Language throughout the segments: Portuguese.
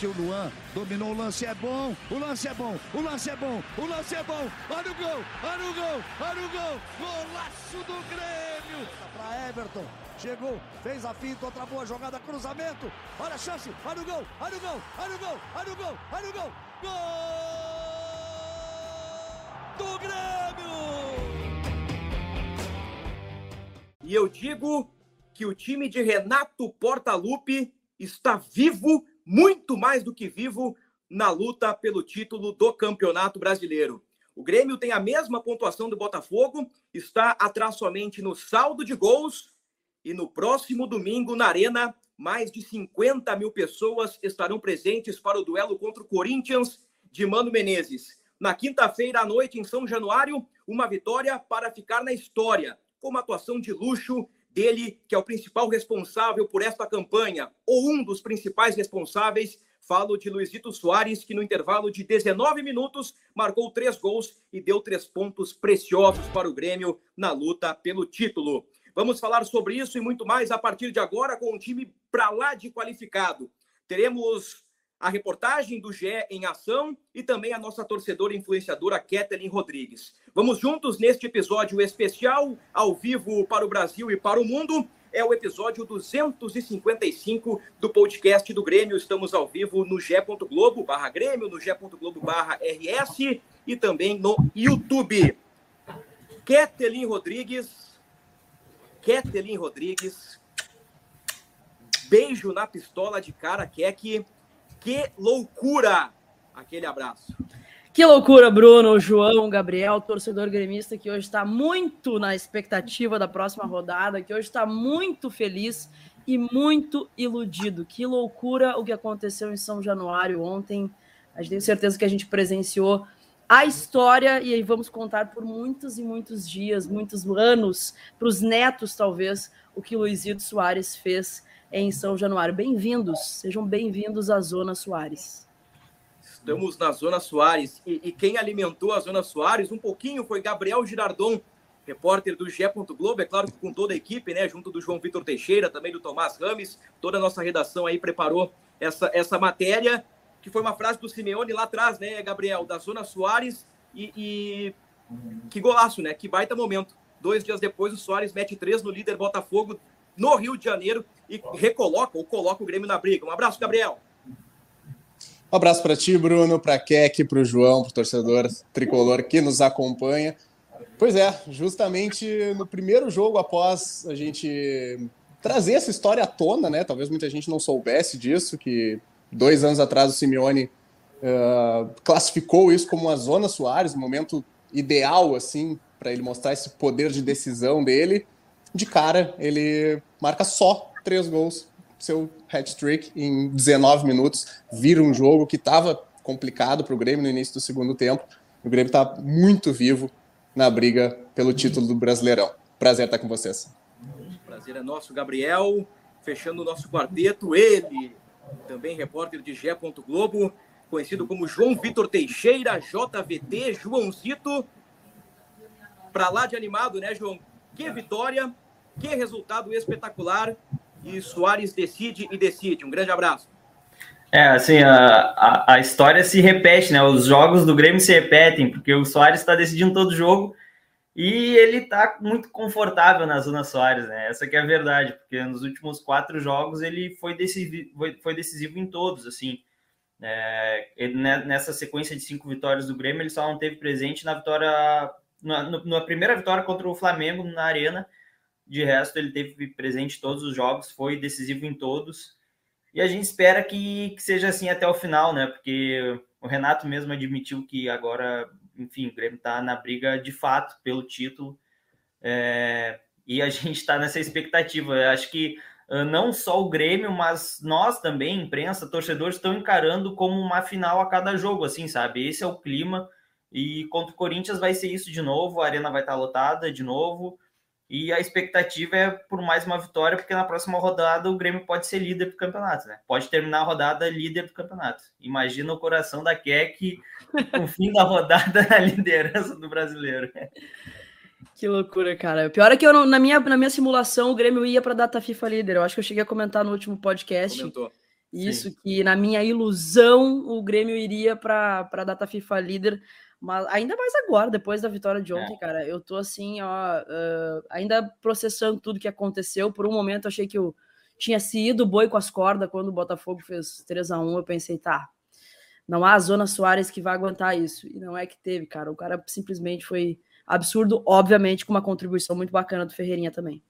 Partiu Luan, dominou o lance, é bom, o lance é bom, o lance é bom, o lance é bom. Olha o gol, olha o gol, olha o gol. Golaço do Grêmio. Para Everton, chegou, fez a finta, outra boa jogada, cruzamento. Olha a chance, olha o gol, olha o gol, olha o gol, olha o gol, olha o gol. Gol do Grêmio! E eu digo que o time de Renato Portaluppi está vivo, muito mais do que vivo, na luta pelo título do Campeonato Brasileiro. O Grêmio tem a mesma pontuação do Botafogo, está atrás somente no saldo de gols. E no próximo domingo, na Arena, mais de 50 mil pessoas estarão presentes para o duelo contra o Corinthians de Mano Menezes. Na quinta-feira à noite, em São Januário, uma vitória para ficar na história com uma atuação de luxo dele, que é o principal responsável por esta campanha, ou um dos principais responsáveis. Falo de Luizito Soares, que no intervalo de 19 minutos marcou três gols e deu três pontos preciosos para o Grêmio na luta pelo título. Vamos falar sobre isso e muito mais a partir de agora com um time para lá de qualificado. Teremos a reportagem do GE em ação e também a nossa torcedora influenciadora Kathleen Rodrigues. Vamos juntos neste episódio especial, ao vivo para o Brasil e para o mundo. É o episódio 255 do podcast do Grêmio. Estamos ao vivo no g.globo barra Grêmio, no g.globo barra RS e também no YouTube. Kathleen Rodrigues, Kathleen Rodrigues, beijo na pistola de cara, Kek. Que loucura! Aquele abraço. Que loucura, Bruno, João, Gabriel, torcedor gremista que hoje está muito na expectativa da próxima rodada, que hoje está muito feliz e muito iludido. Que loucura o que aconteceu em São Januário ontem. Gente tem certeza que a gente presenciou a história e aí vamos contar por muitos e muitos dias, muitos anos, para os netos, talvez, o que Luizito Soares fez em São Januário. Bem-vindos, sejam bem-vindos à Zona Soares. Estamos na Zona Soares e, e, quem alimentou a Zona Soares um pouquinho foi Gabriel Girardon, repórter do GE. Globo, é claro que com toda a equipe, né, junto do João Vitor Teixeira, também do Tomás Rames, toda a nossa redação aí preparou essa, essa matéria, que foi uma frase do Simeone lá atrás, né, Gabriel, da Zona Soares e, e que golaço, né, que baita momento. Dois dias depois, o Soares mete três no líder Botafogo, no Rio de Janeiro e recoloca ou coloca o Grêmio na briga. Um abraço, Gabriel. Um abraço para ti, Bruno, para Keck, para o João, para o torcedor tricolor que nos acompanha. Pois é, justamente no primeiro jogo após a gente trazer essa história à tona, né? Talvez muita gente não soubesse disso, que dois anos atrás o Simeone uh, classificou isso como uma zona Soares, um momento ideal, assim, para ele mostrar esse poder de decisão dele de cara, ele marca só três gols, seu hat-trick em 19 minutos, vira um jogo que estava complicado para o Grêmio no início do segundo tempo. O Grêmio está muito vivo na briga pelo título do Brasileirão. Prazer estar com vocês. Prazer é nosso, Gabriel. Fechando o nosso quarteto, ele, também repórter de Gé. Globo, conhecido como João Vitor Teixeira, JVT, Joãozito. Para lá de animado, né, João? Que vitória, que resultado espetacular. E Soares decide e decide. Um grande abraço. É, assim, a, a, a história se repete, né? Os jogos do Grêmio se repetem, porque o Soares está decidindo todo jogo e ele está muito confortável na zona Soares, né? Essa que é a verdade, porque nos últimos quatro jogos ele foi decisivo, foi, foi decisivo em todos, assim. É, ele, nessa sequência de cinco vitórias do Grêmio, ele só não teve presente na vitória, na, na primeira vitória contra o Flamengo na Arena, de resto, ele teve presente em todos os jogos, foi decisivo em todos. E a gente espera que, que seja assim até o final, né? Porque o Renato mesmo admitiu que agora, enfim, o Grêmio está na briga de fato pelo título. É, e a gente está nessa expectativa. Eu acho que uh, não só o Grêmio, mas nós também, imprensa, torcedores, estão encarando como uma final a cada jogo, assim, sabe? Esse é o clima. E contra o Corinthians vai ser isso de novo, a arena vai estar lotada de novo. E a expectativa é por mais uma vitória, porque na próxima rodada o Grêmio pode ser líder do campeonato, né? Pode terminar a rodada líder do campeonato. Imagina o coração da Keck no fim da rodada na liderança do brasileiro. Que loucura, cara. O pior é que eu não, na, minha, na minha simulação o Grêmio ia para data FIFA líder. Eu acho que eu cheguei a comentar no último podcast. Comentou. Isso Sim. que, na minha ilusão, o Grêmio iria para a data FIFA líder, mas ainda mais agora, depois da vitória de ontem, é. cara. Eu tô assim, ó, uh, ainda processando tudo que aconteceu. Por um momento, achei que eu tinha sido boi com as cordas quando o Botafogo fez 3 a 1 Eu pensei, tá, não há a Zona Soares que vai aguentar isso. E não é que teve, cara. O cara simplesmente foi absurdo, obviamente, com uma contribuição muito bacana do Ferreirinha também.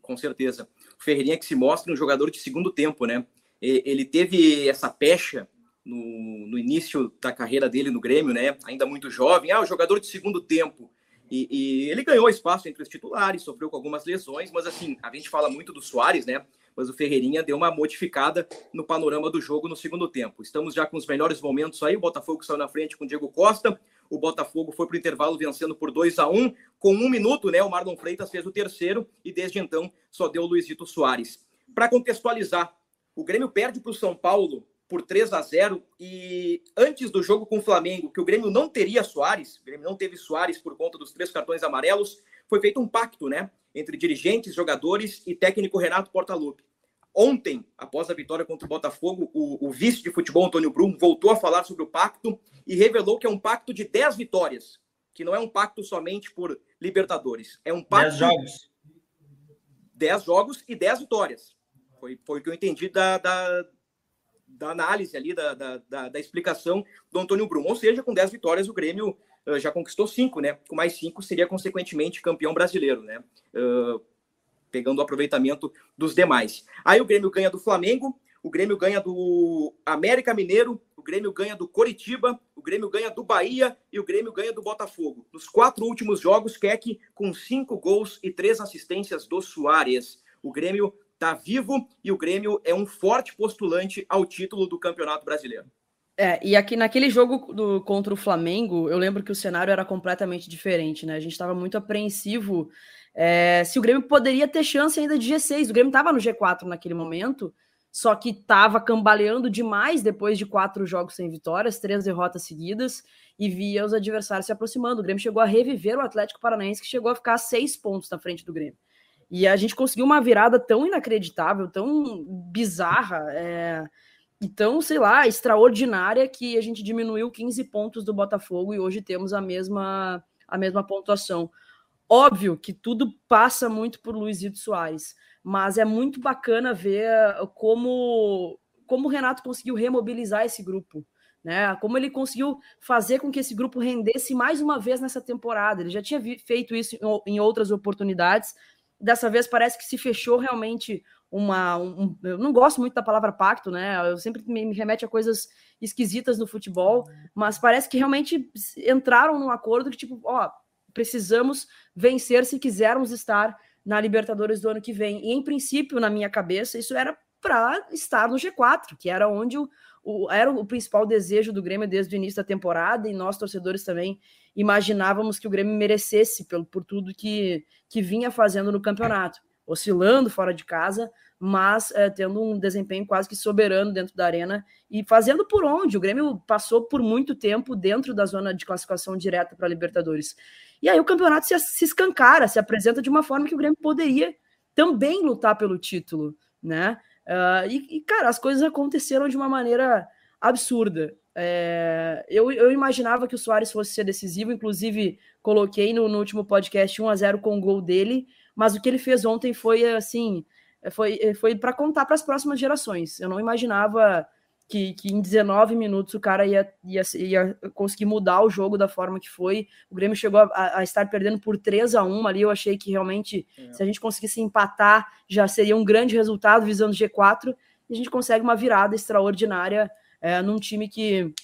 Com certeza. O Ferreirinha que se mostra um jogador de segundo tempo, né? Ele teve essa pecha no, no início da carreira dele no Grêmio, né? Ainda muito jovem. Ah, o jogador de segundo tempo. E, e, ele ganhou espaço entre os titulares, sofreu com algumas lesões, mas assim, a gente fala muito do Soares, né? Mas o Ferreirinha deu uma modificada no panorama do jogo no segundo tempo. Estamos já com os melhores momentos aí. O Botafogo saiu na frente com o Diego Costa. O Botafogo foi para o intervalo vencendo por 2 a 1 Com um minuto, né? O Marlon Freitas fez o terceiro e desde então só deu o Luizito Soares. Para contextualizar, o Grêmio perde para o São Paulo por 3 a 0 e antes do jogo com o Flamengo, que o Grêmio não teria Soares, o Grêmio não teve Soares por conta dos três cartões amarelos, foi feito um pacto, né, entre dirigentes, jogadores e técnico Renato Portaluppi. Ontem, após a vitória contra o Botafogo, o, o, vice de futebol, Antônio Brum, voltou a falar sobre o pacto e revelou que é um pacto de 10 vitórias, que não é um pacto somente por Libertadores. É um pacto. 10 jogos. 10 jogos e 10 vitórias. Foi, foi o que eu entendi da, da, da análise ali, da, da, da, explicação do Antônio Brum. Ou seja, com 10 vitórias, o Grêmio uh, já conquistou 5, né? Com mais 5 seria, consequentemente, campeão brasileiro, né? Uh, pegando o aproveitamento dos demais. Aí o Grêmio ganha do Flamengo, o Grêmio ganha do América Mineiro, o Grêmio ganha do Coritiba, o Grêmio ganha do Bahia e o Grêmio ganha do Botafogo. Nos quatro últimos jogos, Keck com cinco gols e três assistências do Soares. O Grêmio está vivo e o Grêmio é um forte postulante ao título do Campeonato Brasileiro. É, e aqui naquele jogo do, contra o Flamengo, eu lembro que o cenário era completamente diferente, né? A gente estava muito apreensivo é, se o Grêmio poderia ter chance ainda de G6. O Grêmio estava no G4 naquele momento, só que estava cambaleando demais depois de quatro jogos sem vitórias, três derrotas seguidas, e via os adversários se aproximando. O Grêmio chegou a reviver o Atlético Paranaense, que chegou a ficar seis pontos na frente do Grêmio. E a gente conseguiu uma virada tão inacreditável, tão bizarra, é, e tão, sei lá, extraordinária, que a gente diminuiu 15 pontos do Botafogo e hoje temos a mesma, a mesma pontuação. Óbvio que tudo passa muito por Luizito Soares, mas é muito bacana ver como, como o Renato conseguiu remobilizar esse grupo né? Como ele conseguiu fazer com que esse grupo rendesse mais uma vez nessa temporada. Ele já tinha feito isso em outras oportunidades, dessa vez parece que se fechou realmente uma. Um, eu não gosto muito da palavra pacto, né? Eu sempre me, me remete a coisas esquisitas no futebol, mas parece que realmente entraram num acordo que, tipo, ó, precisamos vencer se quisermos estar na Libertadores do ano que vem. E, em princípio, na minha cabeça, isso era para estar no G4, que era onde o, o, era o principal desejo do Grêmio desde o início da temporada, e nós, torcedores, também imaginávamos que o Grêmio merecesse pelo, por tudo que, que vinha fazendo no campeonato, oscilando fora de casa, mas é, tendo um desempenho quase que soberano dentro da arena e fazendo por onde. O Grêmio passou por muito tempo dentro da zona de classificação direta para a Libertadores. E aí o campeonato se, se escancara, se apresenta de uma forma que o Grêmio poderia também lutar pelo título, né? Uh, e, e, cara, as coisas aconteceram de uma maneira absurda. É, eu, eu, imaginava que o Soares fosse ser decisivo, inclusive coloquei no, no, último podcast 1 a 0 com o gol dele, mas o que ele fez ontem foi assim, foi, foi para contar para as próximas gerações. Eu não imaginava que, que, em 19 minutos o cara ia, ia, ia, conseguir mudar o jogo da forma que foi. O Grêmio chegou a, a estar perdendo por 3 a 1 ali. Eu achei que realmente, é. se a gente conseguisse empatar, já seria um grande resultado visando G4. E a gente consegue uma virada extraordinária é, num time que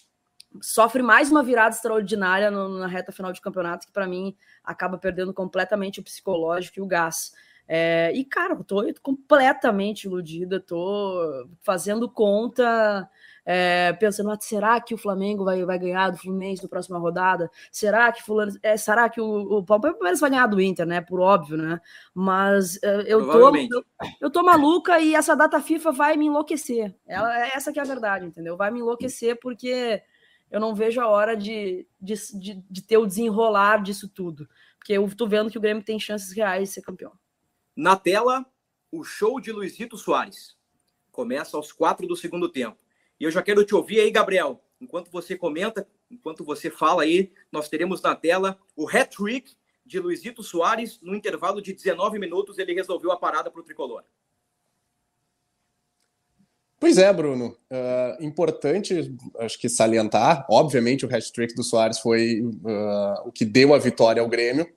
sofre mais uma virada extraordinária no, na reta final de campeonato, que para mim acaba perdendo completamente o psicológico e o gás. É, e, cara, eu tô completamente iludida, tô fazendo conta, é, pensando, ah, será que o Flamengo vai, vai ganhar do Fluminense na próxima rodada? Será que fulano, é, será que o, o Palmeiras vai ganhar do Inter, né? Por óbvio, né? Mas é, eu, tô, eu, eu, tô maluca e essa data FIFA vai me enlouquecer. Ela, é essa que é a verdade, entendeu? Vai me enlouquecer porque eu não vejo a hora de, de, de, de ter o desenrolar disso tudo. Porque eu tô vendo que o Grêmio tem chances reais de ser campeão. Na tela, o show de Luizito Soares. Começa aos quatro do segundo tempo. E eu já quero te ouvir aí, Gabriel. Enquanto você comenta, enquanto você fala aí, nós teremos na tela o hat-trick de Luizito Soares. No intervalo de 19 minutos, ele resolveu a parada para o tricolor. Pois é, Bruno. Uh, importante, acho que salientar. Obviamente, o hat-trick do Soares foi uh, o que deu a vitória ao Grêmio,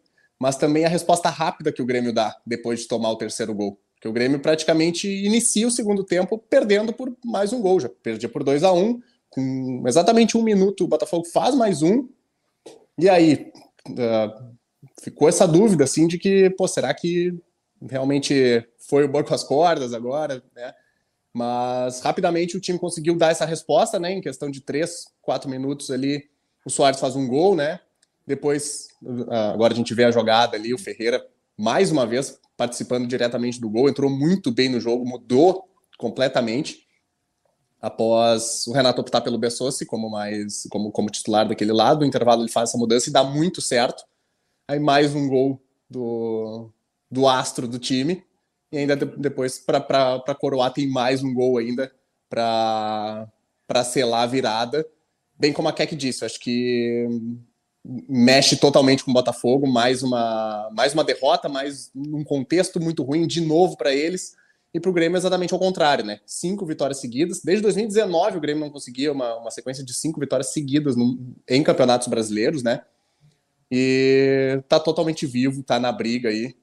mas também a resposta rápida que o Grêmio dá depois de tomar o terceiro gol. Que o Grêmio praticamente inicia o segundo tempo perdendo por mais um gol, já perdia por 2 a 1 um, com exatamente um minuto o Botafogo faz mais um, e aí uh, ficou essa dúvida assim de que, pô, será que realmente foi o boi com as cordas agora, né? Mas rapidamente o time conseguiu dar essa resposta, né? Em questão de três, quatro minutos ali, o Soares faz um gol, né? Depois, ah, agora a gente vê a jogada ali, o Ferreira, mais uma vez, participando diretamente do gol, entrou muito bem no jogo, mudou completamente após o Renato optar pelo Bessossi como mais como, como titular daquele lado. No intervalo ele faz essa mudança e dá muito certo. Aí mais um gol do, do astro do time e ainda depois para coroar tem mais um gol ainda para selar a virada. Bem como a Keck disse, acho que mexe totalmente com o Botafogo, mais uma, mais uma derrota, mais um contexto muito ruim de novo para eles. E para o Grêmio exatamente ao contrário, né? Cinco vitórias seguidas. Desde 2019 o Grêmio não conseguia uma, uma sequência de cinco vitórias seguidas no, em campeonatos brasileiros, né? E tá totalmente vivo, tá na briga aí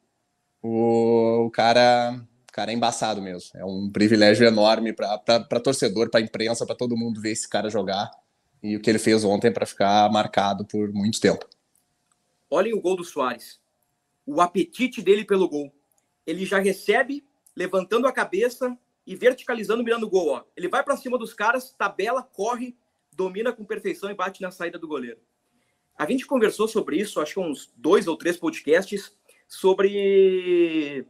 o, o cara, o cara é embaçado mesmo. É um privilégio enorme para torcedor, para imprensa, para todo mundo ver esse cara jogar. E o que ele fez ontem para ficar marcado por muito tempo. Olhem o gol do Soares. O apetite dele pelo gol. Ele já recebe levantando a cabeça e verticalizando, mirando o gol. Ó. Ele vai para cima dos caras, tabela, corre, domina com perfeição e bate na saída do goleiro. A gente conversou sobre isso, acho que uns dois ou três podcasts, sobre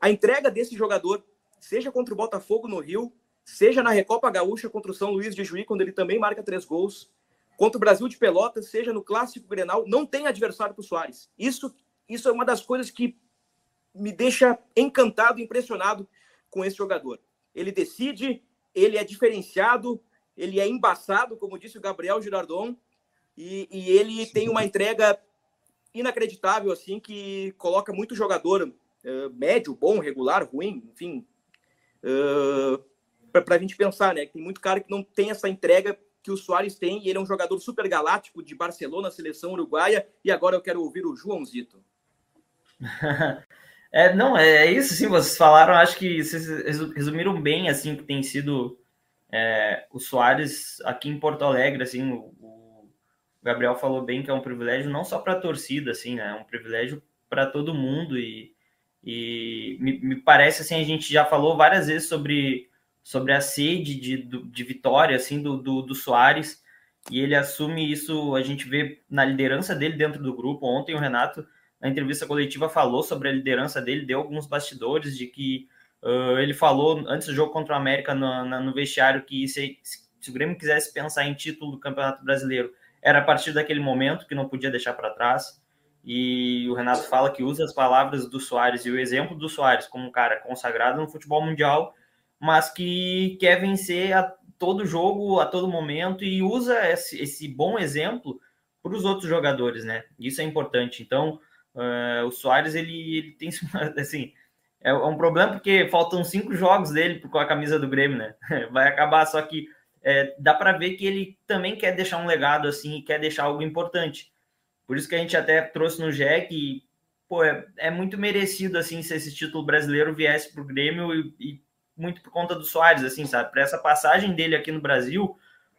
a entrega desse jogador, seja contra o Botafogo no Rio, seja na Recopa Gaúcha contra o São Luís de Juí, quando ele também marca três gols, contra o Brasil de Pelotas, seja no Clássico Grenal, não tem adversário para o Soares. Isso, isso é uma das coisas que me deixa encantado, impressionado com esse jogador. Ele decide, ele é diferenciado, ele é embaçado, como disse o Gabriel Girardon, e, e ele tem uma entrega inacreditável, assim, que coloca muito jogador uh, médio, bom, regular, ruim, enfim, uh, para a gente pensar, né? Tem muito cara que não tem essa entrega que o Soares tem, e ele é um jogador super galáctico de Barcelona, seleção uruguaia, e agora eu quero ouvir o Joãozito. É, não, é isso, sim, vocês falaram, acho que vocês resumiram bem, assim, que tem sido é, o Soares aqui em Porto Alegre, assim, o, o Gabriel falou bem que é um privilégio não só para a torcida, assim, né? É um privilégio para todo mundo e, e me, me, parece assim a gente já falou várias vezes sobre, sobre a sede de, de vitória, assim, do, do, do Soares e ele assume isso. A gente vê na liderança dele dentro do grupo. Ontem o Renato na entrevista coletiva falou sobre a liderança dele, deu alguns bastidores de que uh, ele falou antes do jogo contra o América no, no vestiário que se, se o Grêmio quisesse pensar em título do Campeonato Brasileiro era a partir daquele momento que não podia deixar para trás. E o Renato fala que usa as palavras do Soares e o exemplo do Soares como um cara consagrado no futebol mundial, mas que quer vencer a todo jogo, a todo momento e usa esse, esse bom exemplo para os outros jogadores, né? Isso é importante. Então, uh, o Soares ele, ele tem assim é um problema porque faltam cinco jogos dele com a camisa do Grêmio, né? Vai acabar só que é, dá para ver que ele também quer deixar um legado assim quer deixar algo importante. Por isso que a gente até trouxe no que pô, é, é muito merecido assim se esse título brasileiro viesse para o Grêmio e, e, muito por conta do Soares, assim, sabe? Para essa passagem dele aqui no Brasil,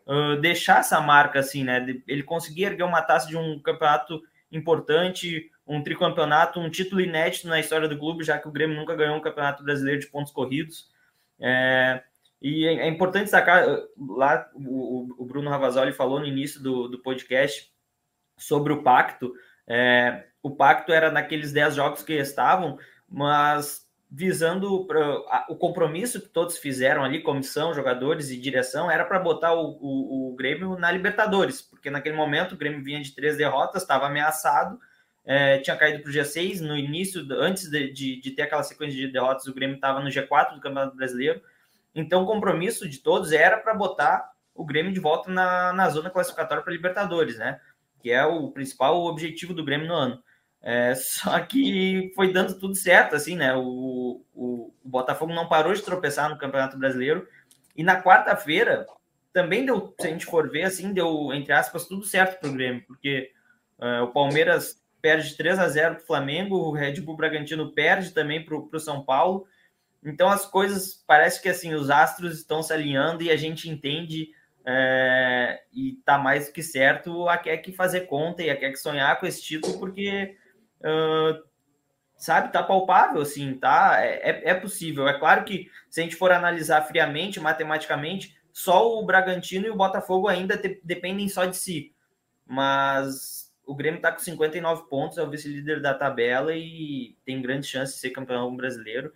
uh, deixar essa marca assim, né? Ele conseguir erguer uma taça de um campeonato importante, um tricampeonato, um título inédito na história do clube, já que o Grêmio nunca ganhou um campeonato brasileiro de pontos corridos. É, e é, é importante destacar, eh, lá o, o Bruno Ravazoli falou no início do, do podcast sobre o pacto. É, o pacto era naqueles 10 jogos que estavam, mas visando o compromisso que todos fizeram ali, comissão, jogadores e direção, era para botar o, o, o, Grêmio na Libertadores, porque naquele momento o Grêmio vinha de três derrotas, estava ameaçado, é, tinha caído para o G6, no início, antes de, de, de, ter aquela sequência de derrotas, o Grêmio estava no G4 do Campeonato Brasileiro, Então, o compromisso de todos era para botar o Grêmio de volta na, na zona classificatória para Libertadores, né? Que é o principal objetivo do Grêmio no ano. É, só que foi dando tudo certo, assim, né? O, o, o, Botafogo não parou de tropeçar no Campeonato Brasileiro. E na quarta-feira também deu, se a gente for ver, assim, deu, entre aspas, tudo certo para o Grêmio, porque uh, o Palmeiras perde 3 a 0 para o Flamengo, o Red Bull Bragantino perde também para o São Paulo. Então as coisas parece que assim os astros estão se alinhando e a gente entende é, e tá mais do que certo a quer que fazer conta e a quer que sonhar com esse título porque uh, sabe tá palpável assim tá é, é, é possível é claro que se a gente for analisar friamente matematicamente só o Bragantino e o Botafogo ainda te, dependem só de si mas o Grêmio está com 59 pontos, é o vice-líder da tabela e tem grande chance de ser campeão brasileiro.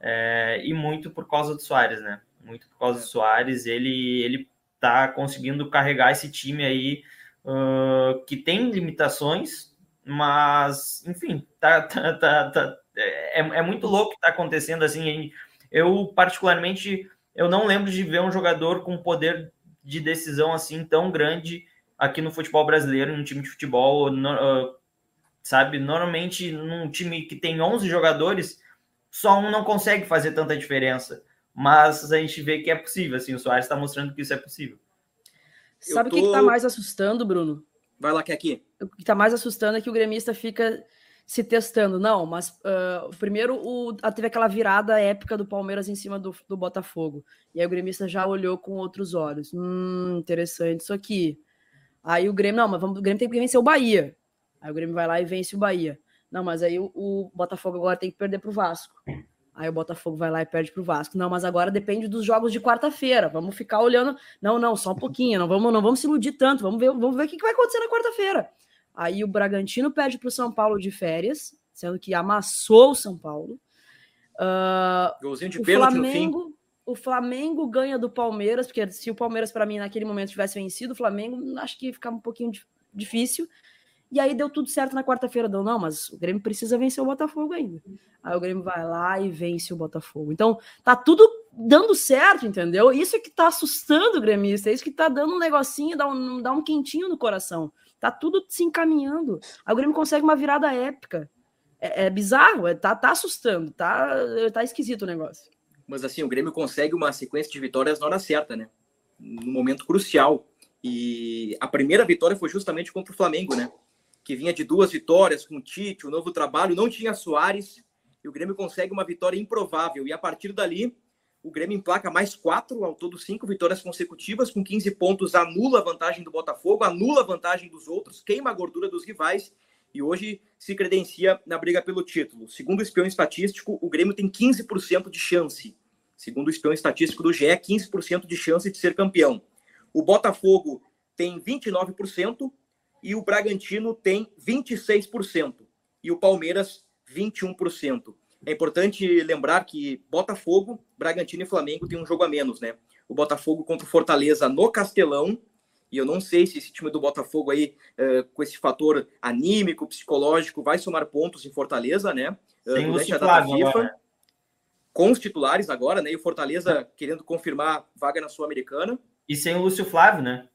É, e muito por causa do Soares, né? Muito por causa do Soares, ele ele tá conseguindo carregar esse time aí uh, que tem limitações, mas enfim, tá, tá, tá, tá é, é, muito louco o que tá acontecendo assim. Eu particularmente eu não lembro de ver um jogador com poder de decisão assim tão grande aqui no futebol brasileiro, num time de futebol, no, uh, sabe? Normalmente num time que tem 11 jogadores só um não consegue fazer tanta diferença. Mas a gente vê que é possível, assim, o Soares está mostrando que isso é possível. Sabe o tô... que, está mais assustando, Bruno? Vai lá, que aqui. O que está mais assustando é que o gremista fica se testando. Não, mas uh, primeiro o, teve aquela virada épica do Palmeiras em cima do, do Botafogo. E aí o gremista já olhou com outros olhos. Hum, interessante isso aqui. Aí o Grêmio, não, mas vamos, o Grêmio tem que vencer o Bahia. Aí o Grêmio vai lá e vence o Bahia. Não, mas aí o, o Botafogo agora tem que perder para o Vasco. Aí o Botafogo vai lá e perde para o Vasco. Não, mas agora depende dos jogos de quarta-feira. Vamos ficar olhando. Não, não, só um pouquinho. Não vamos, não vamos se iludir tanto. Vamos ver, vamos ver o que vai acontecer na quarta-feira. Aí o Bragantino perde para o São Paulo de férias, sendo que amassou o São Paulo. Uh, Golzinho de o pênalti Flamengo, no fim. O Flamengo ganha do Palmeiras, porque se o Palmeiras, para mim, naquele momento tivesse vencido, o Flamengo acho que ficar um pouquinho difícil. E aí deu tudo certo na quarta-feira. Deu, não, mas o Grêmio precisa vencer o Botafogo ainda. Aí o Grêmio vai lá e vence o Botafogo. Então, tá tudo dando certo, entendeu? Isso é que tá assustando o gremista, é isso que tá dando um negocinho, dá um, dá um quentinho no coração. Tá tudo se encaminhando. Aí o Grêmio consegue uma virada épica. É, é bizarro, é, tá, tá assustando, tá, tá esquisito o negócio. Mas assim, o Grêmio consegue uma sequência de vitórias na hora certa, né? No momento crucial. E a primeira vitória foi justamente contra o Flamengo, né? Que vinha de duas vitórias com o Tite, o novo trabalho, não tinha Soares, e o Grêmio consegue uma vitória improvável. E a partir dali, o Grêmio emplaca mais quatro, ao todo cinco vitórias consecutivas, com 15 pontos, anula a vantagem do Botafogo, anula a vantagem dos outros, queima a gordura dos rivais e hoje se credencia na briga pelo título. Segundo o espião estatístico, o Grêmio tem 15% de chance. Segundo o espião estatístico do GE, 15% de chance de ser campeão. O Botafogo tem 29%, e o Bragantino tem 26% e o Palmeiras 21%. É importante lembrar que Botafogo, Bragantino e Flamengo têm um jogo a menos, né? O Botafogo contra o Fortaleza no Castelão, e eu não sei se esse time do Botafogo aí, uh, com esse fator anímico, psicológico, vai somar pontos em Fortaleza, né? Uh, durante a data FIFA. Com os titulares agora, né? E o Fortaleza querendo confirmar vaga na Sul-Americana. E sem o Lúcio Flávio, né?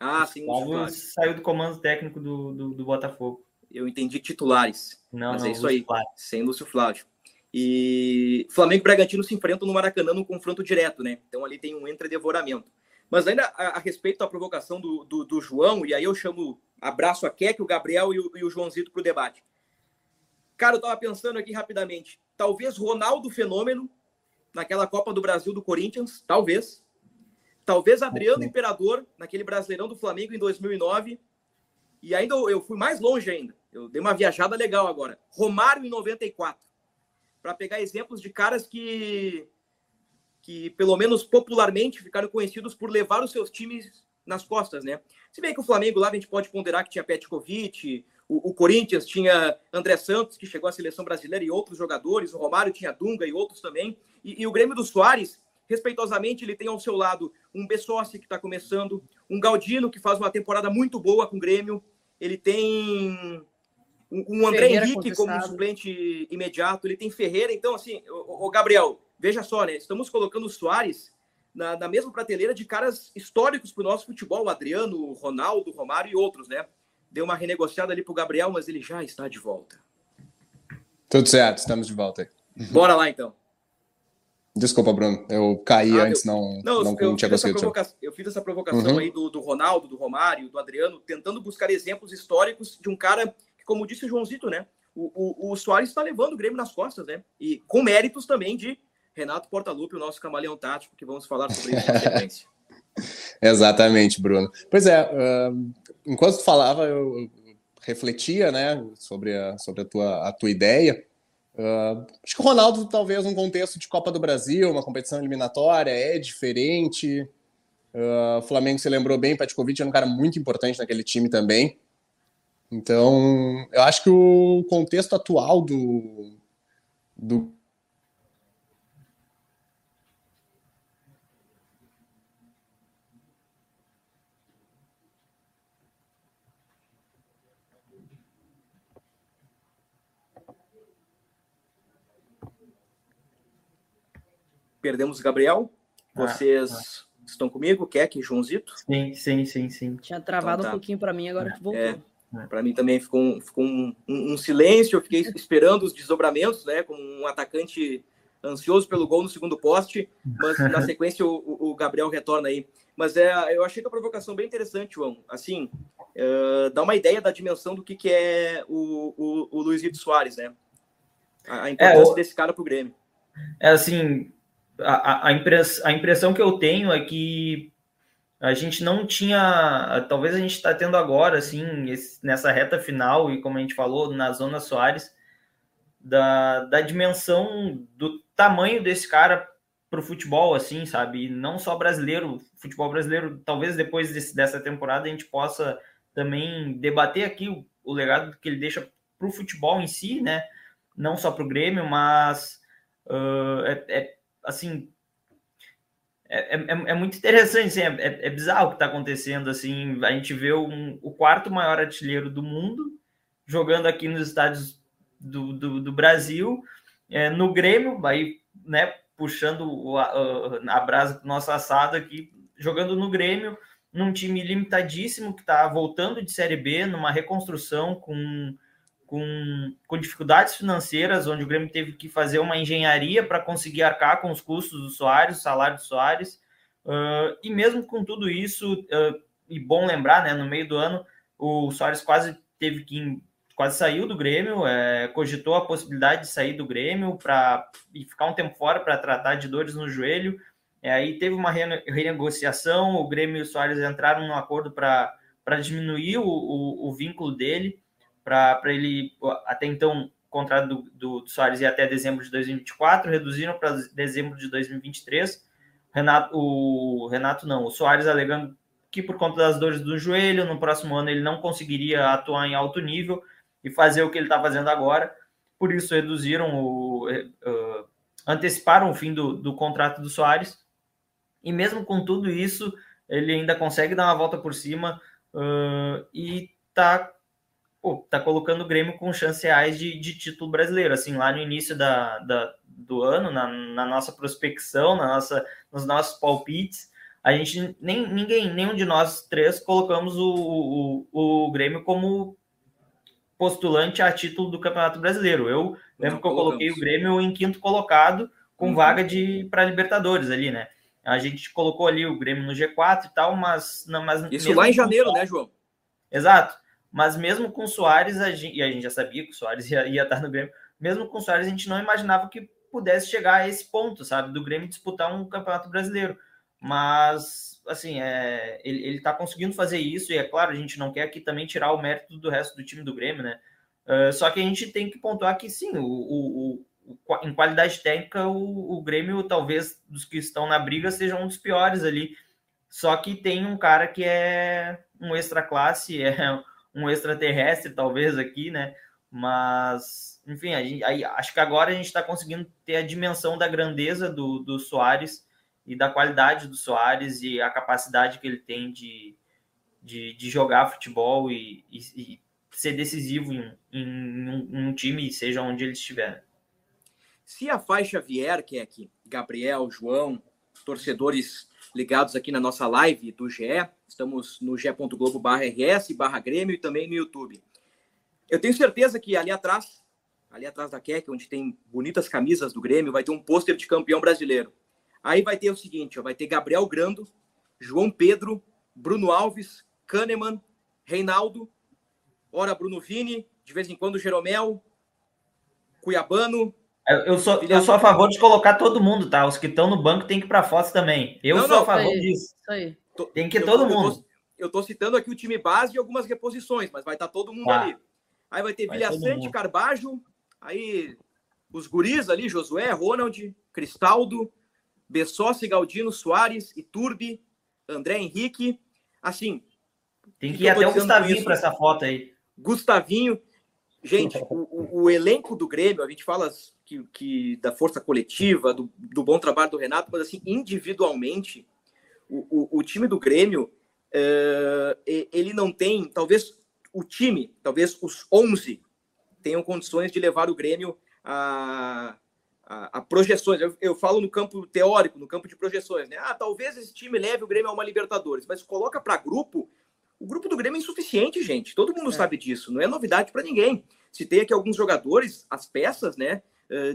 Ah, sim. O saiu do comando técnico do, do, do, Botafogo. Eu entendi titulares. Não, mas não, é isso aí. Flávio. Sem Lúcio Flávio. E Flamengo e Bragantino se enfrentam no Maracanã num confronto direto, né? Então ali tem um entre-devoramento. Mas ainda a, a, respeito da provocação do, do, do, João, e aí eu chamo, abraço a Keck, o Gabriel e o, e o Joãozito para o debate. Cara, eu tava pensando aqui rapidamente. Talvez Ronaldo Fenômeno, naquela Copa do Brasil do Corinthians, talvez. Talvez Adriano Imperador, naquele Brasileirão do Flamengo em 2009. E ainda eu fui mais longe ainda. Eu dei uma viajada legal agora. Romário em 94. Para pegar exemplos de caras que, que, pelo menos popularmente, ficaram conhecidos por levar os seus times nas costas, né? Se bem que o Flamengo lá a gente pode ponderar que tinha Petkovic, o, o, Corinthians tinha André Santos, que chegou à seleção brasileira, e outros jogadores, o Romário tinha Dunga e outros também. E, e o Grêmio do Soares respeitosamente, ele tem ao seu lado um Bessossi que está começando, um Galdino que faz uma temporada muito boa com o Grêmio, ele tem um, André Ferreira Henrique como um suplente imediato, ele tem Ferreira, então assim, o, o, Gabriel, veja só, né? Estamos colocando o Soares na, na mesma prateleira de caras históricos para o nosso futebol, o Adriano, o Ronaldo, o Romário e outros, né? Deu uma renegociada ali para o Gabriel, mas ele já está de volta. Tudo certo, estamos de volta aí. Bora lá então. Desculpa, Bruno, eu caí Ah, antes, não, Não, não, eu, tinha fiz essa conseguido. provoca... eu fiz essa provocação Uhum. aí do, do Ronaldo, do Romário, do Adriano, tentando buscar exemplos históricos de um cara que, como disse o Joãozito, né? O, o, o Soares está levando o Grêmio nas costas, né? E com méritos também de Renato Portaluppi, o nosso camaleão tático, que vamos falar sobre isso na sequência. Exatamente, Bruno. Pois é, ah, enquanto tu falava, eu eu refletia, né, sobre a, sobre a, tua, a tua ideia. Ah, acho que o Ronaldo, talvez, num contexto de Copa do Brasil, uma competição eliminatória, é diferente. Ah, o Flamengo se lembrou bem, Petkovic era um cara muito importante naquele time também. Então, eu acho que o contexto atual do, do Perdemos o Gabriel. Ah, Vocês estão comigo? Keck, Joãozito? Sim, sim, sim, sim. Tinha travado Então tá. um pouquinho para mim, agora que voltou. É. Para mim também ficou, um, ficou um, um- silêncio. Eu fiquei esperando os desdobramentos, né? Como um atacante ansioso pelo gol no segundo poste. Mas na sequência o, o- Gabriel retorna aí. Mas é, eu achei que a provocação bem interessante, João. Assim, é, dá uma ideia da dimensão do que, que é o, o, o Luizito Soares, né? A, a importância o- desse cara pro Grêmio. É assim, a, a, impress- a impressão que eu tenho é que a gente não tinha, talvez a gente está tendo agora, assim, esse- nessa reta final, e como a gente falou, na Zona Soares, da, da dimensão do tamanho desse cara para o futebol, assim, sabe? E não só brasileiro, futebol brasileiro, talvez depois desse- dessa temporada a gente possa também debater aqui o, o legado que ele deixa para o futebol em si, né? Não só para o Grêmio, mas uh, é, é, assim é, é, é muito interessante, assim, é, é- é bizarro o que está acontecendo. Assim, a gente vê um- o quarto maior artilheiro do mundo jogando aqui nos estádios do, do, do Brasil, é, no Grêmio, aí, né, puxando o- a, a- a brasa para nosso assado aqui, jogando no Grêmio, num time limitadíssimo que está voltando de Série B, numa reconstrução com, com, com dificuldades financeiras, onde o Grêmio teve que fazer uma engenharia para conseguir arcar com os custos do Soares, o salário do Soares, uh, e mesmo com tudo isso, uh, e bom lembrar, né, no meio do ano, o Soares quase teve que quase saiu do Grêmio, é, cogitou a possibilidade de sair do Grêmio para e ficar um tempo fora para tratar de dores no joelho. É, aí teve uma rene- renegociação, o Grêmio e o Soares entraram num acordo para diminuir o, o, o vínculo dele, para ele, até então, o contrato do, do, Soares ia até dezembro de 2024, reduziram para dezembro de 2023. Renato, o Renato não, o Soares alegando que por conta das dores do joelho, no próximo ano ele não conseguiria atuar em alto nível e fazer o que ele está fazendo agora. Por isso reduziram o uh, anteciparam o fim do, do contrato do Soares. E mesmo com tudo isso, ele ainda consegue dar uma volta por cima uh, e tá, pô, tá colocando o Grêmio com chances reais de, de título brasileiro. Assim, lá no início da, da do ano, na, na, nossa prospecção, na nossa, nos nossos palpites, a gente nem ninguém, nenhum de nós três colocamos o, o, o Grêmio como postulante a título do Campeonato Brasileiro. Eu lembro que eu coloquei o. Grêmio em quinto colocado, com Uhum. vaga de para Libertadores ali, né? A gente colocou ali o Grêmio no G4 e tal, mas não, mas Isso lá em com- janeiro, né, João? Exato. Mas mesmo com o Soares, a gente, e a gente já sabia que o Soares ia, ia estar no Grêmio, mesmo com o Soares, a gente não imaginava que pudesse chegar a esse ponto, sabe? Do Grêmio disputar um campeonato brasileiro. Mas, assim, é, ele, ele tá conseguindo fazer isso, e é claro, a gente não quer aqui também tirar o mérito do resto do time do Grêmio, né? Uh, só que a gente tem que pontuar que sim, o, o, o em qualidade técnica, o, o Grêmio, talvez dos que estão na briga, seja um dos piores ali. Só que tem um cara que é um extra classe, é um extraterrestre, talvez, aqui, né? Mas, enfim, a gente, aí, acho que agora a gente está conseguindo ter a dimensão da grandeza do, do Soares e da qualidade do Soares e a capacidade que ele tem de, de, de jogar futebol e, e, e ser decisivo em, em, um, em, um, time, seja onde ele estiver. Se a faixa vier, que é aqui, Gabriel, João, torcedores ligados aqui na nossa live do GE. Estamos no ge.globo barra RS, barra Grêmio e também no YouTube. Eu tenho certeza que ali atrás, ali atrás da Keck, onde tem bonitas camisas do Grêmio, vai ter um pôster de campeão brasileiro. Aí vai ter o seguinte, ó, vai ter Gabriel Grando, João Pedro, Bruno Alves, Kahneman, Reinaldo, ora Bruno Vini, de vez em quando Jeromel, Cuiabano. Eu sou, eu sou a favor de colocar todo mundo, tá? Os que estão no banco tem que ir para fotos também. Eu não, sou não, a favor aí, disso. Isso aí. Tem que ir todo mundo. Eu estou citando aqui o time base e algumas reposições, mas vai estar tá todo mundo ah. ali. Aí vai ter vai Vilha Sante, Carbajo, aí os guris ali, Josué, Ronald, Cristaldo, Bessossi, Galdino, Soares, Iturbe, André Henrique. Assim. Tem que ir até o Gustavinho para essa foto aí. Gustavinho. Gente, o, o, o, elenco do Grêmio, a gente fala que, que da força coletiva, do, do, bom trabalho do Renato, mas assim, individualmente, o, o time do Grêmio, é, ele não tem, talvez o time, talvez os 11, tenham condições de levar o Grêmio a, a, a projeções. Eu, eu, falo no campo teórico, no campo de projeções, né? Ah, talvez esse time leve o Grêmio a uma Libertadores, mas coloca para grupo, o grupo do Grêmio é insuficiente, gente. Todo mundo é. sabe disso, não é novidade para ninguém. Se tem aqui alguns jogadores, as peças, né,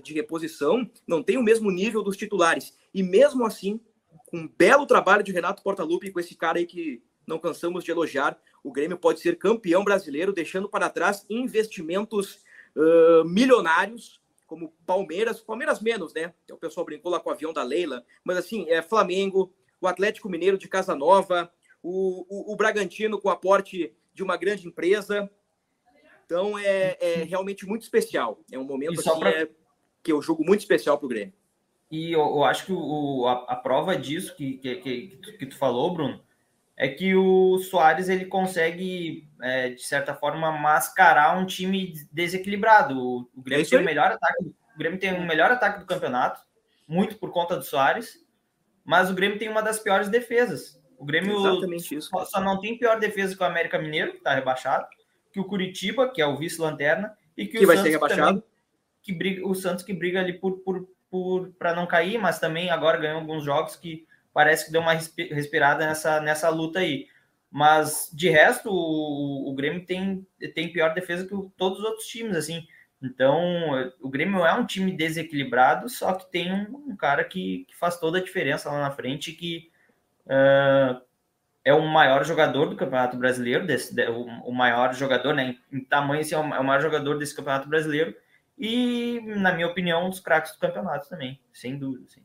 de reposição, não tem o mesmo nível dos titulares. E mesmo assim, com um belo trabalho de Renato Portaluppi, com esse cara aí que não cansamos de elogiar, o Grêmio pode ser campeão brasileiro, deixando para trás investimentos uh, milionários como Palmeiras, Palmeiras menos, né? O pessoal brincou lá com o avião da Leila, mas assim, é Flamengo, o Atlético Mineiro de Casa Nova, o, o, o Bragantino com aporte de uma grande empresa. Então é, é realmente muito especial. É um momento assim, pra... é, que um jogo muito especial para o Grêmio. E eu, eu, acho que o, a, a prova disso que, que, que, que tu falou, Bruno, é que o Soares ele consegue, é, de certa forma, mascarar um time desequilibrado. O, o Grêmio é tem o melhor ataque, o Grêmio tem o melhor ataque do campeonato, muito por conta do Soares, mas o Grêmio tem uma das piores defesas. O Grêmio só, só, não tem pior defesa que o América Mineiro, que está rebaixado, que o Curitiba, que é o vice-lanterna, e que, que o vai Santos ser rebaixado. Também, que briga, o Santos que briga ali por, por, por para não cair, mas também agora ganhou alguns jogos que parece que deu uma respirada nessa, nessa luta aí. Mas de resto, o, o Grêmio tem, tem pior defesa que todos os outros times, assim. Então, o Grêmio é um time desequilibrado, só que tem um, um cara que, que, faz toda a diferença lá na frente, que uh, é o maior jogador do Campeonato Brasileiro, desse, de, o, o, maior jogador, né? Em, em tamanho, assim, é o, é o maior jogador desse Campeonato Brasileiro. E, na minha opinião, um dos craques do campeonato também, sem dúvida. Assim.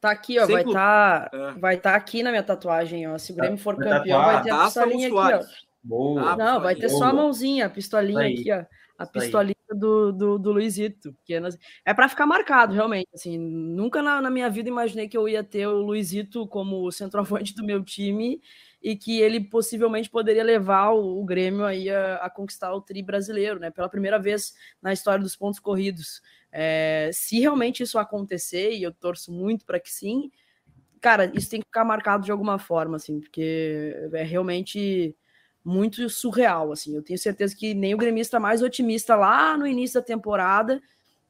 Tá aqui, ó. Sem vai estar tá, é. vai tá aqui na minha tatuagem, ó. Se o Grêmio for campeão, vai ter a pistolinha aqui, ó. Boa. Não, vai ter só a mãozinha, a pistolinha aqui, ó. A pistolinha do, do, do Luizito. Que é, é para ficar marcado, realmente. Assim, nunca na, na, minha vida imaginei que eu ia ter o Luizito como centroavante do meu time e que ele possivelmente poderia levar o, o Grêmio aí a, a, conquistar o tri brasileiro, né? Pela primeira vez na história dos pontos corridos. É, se realmente isso acontecer, e eu torço muito para que sim, cara, isso tem que ficar marcado de alguma forma, assim, porque é realmente muito surreal, assim. Eu tenho certeza que nem o gremista mais otimista lá no início da temporada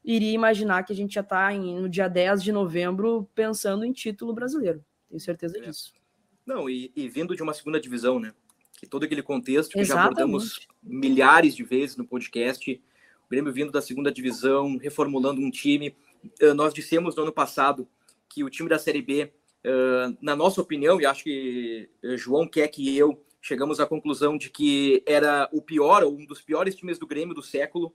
iria imaginar que a gente já está no dia 10 de novembro pensando em título brasileiro. Tenho certeza é. disso. Não, e, e, vindo de uma segunda divisão, né? Que todo aquele contexto que Exatamente. já abordamos milhares de vezes no podcast, o Grêmio vindo da segunda divisão, reformulando um time. Uh, nós dissemos no ano passado que o time da Série B, uh, na nossa opinião, e acho que uh, João quer que eu chegamos à conclusão de que era o pior, ou um dos piores times do Grêmio do século.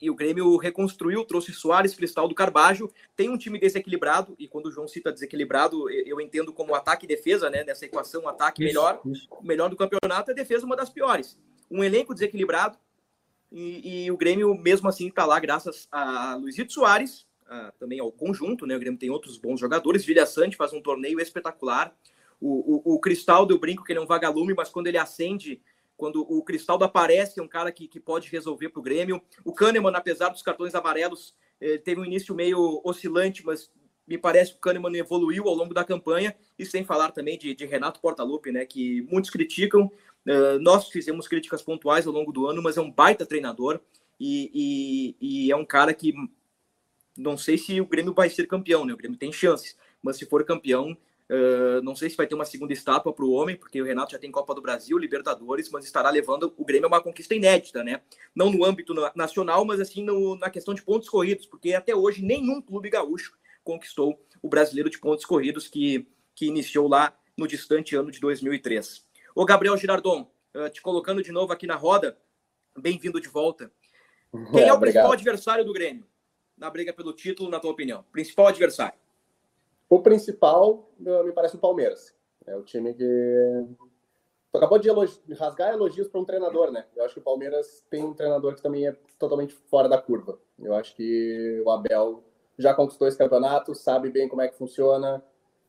e o Grêmio reconstruiu, trouxe Soares, Cristaldo, Carbajo. Tem um time desequilibrado, e quando o João cita desequilibrado, eu entendo como ataque e defesa, né? Nessa equação, ataque isso, melhor, isso. melhor do campeonato, a defesa uma das piores. Um elenco desequilibrado, e, e, o Grêmio, mesmo assim, está lá graças a Luizito Soares, a, também ao conjunto, né? O Grêmio tem outros bons jogadores. Vilha Sante faz um torneio espetacular. O, o, o Cristaldo, eu brinco que ele é um vagalume, mas quando ele acende, quando o Cristaldo aparece, é um cara que, que pode resolver para o Grêmio. O Kahneman, apesar dos cartões amarelos, eh, teve um início meio oscilante, mas me parece que o Kahneman evoluiu ao longo da campanha. E sem falar também de, de Renato Portaluppi, né? Que muitos criticam, Uh, nós fizemos críticas pontuais ao longo do ano, mas é um baita treinador e, e, e, é um cara que não sei se o Grêmio vai ser campeão, né? O Grêmio tem chances, mas se for campeão, Uh, não sei se vai ter uma segunda estátua para o homem, porque o Renato já tem Copa do Brasil, Libertadores, mas estará levando o Grêmio a uma conquista inédita, né? Não no âmbito nacional, mas assim no, na questão de pontos corridos, porque até hoje nenhum clube gaúcho conquistou o brasileiro de pontos corridos que, que iniciou lá no distante ano de 2003. Ô Gabriel Girardon, uh, te colocando de novo aqui na roda, bem-vindo de volta. Quem é, é o principal adversário do Grêmio na briga pelo título, na tua opinião? Principal adversário? O principal, me parece o Palmeiras. É o time que. Tu acabou de, elogi... rasgar elogios para um treinador, né? Eu acho que o Palmeiras tem um treinador que também é totalmente fora da curva. Eu acho que o Abel já conquistou esse campeonato, sabe bem como é que funciona.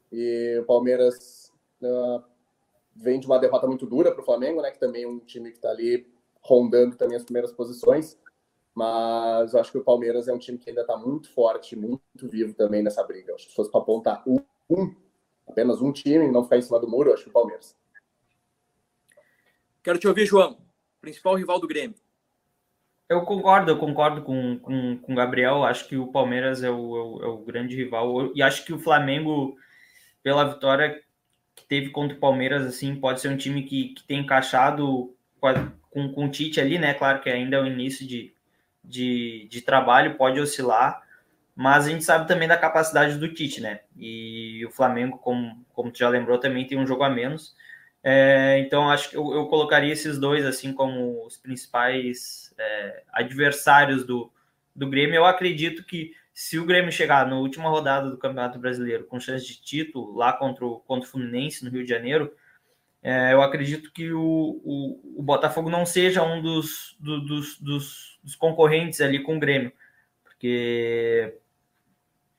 E o Palmeiras uh, vem de uma derrota muito dura para o Flamengo, né? Que também é um time que está ali rondando também as primeiras posições. Mas eu acho que o Palmeiras é um time que ainda está muito forte, muito vivo também nessa briga. Eu acho que se fosse para apontar um, um, apenas um time, não ficar em cima do muro, eu acho que o Palmeiras. Quero te ouvir, João. Principal rival do Grêmio. Eu concordo, eu concordo com, com, com o Gabriel. Acho que o Palmeiras é o, é o, é o grande rival. E acho que o Flamengo, pela vitória que teve contra o Palmeiras, assim, pode ser um time que, que tem encaixado com, com o Tite ali, né? Claro que ainda é o início de, de, de trabalho, pode oscilar, mas a gente sabe também da capacidade do Tite, né? E o Flamengo, como, como tu já lembrou, também tem um jogo a menos. É, então, acho que eu, eu, colocaria esses dois assim como os principais é, adversários do, do Grêmio. Eu acredito que se o Grêmio chegar na última rodada do Campeonato Brasileiro com chance de título, lá contra o, contra o Fluminense, no Rio de Janeiro, é, eu acredito que o, o, o, Botafogo não seja um dos, do, dos, dos, dos, concorrentes ali com o Grêmio, porque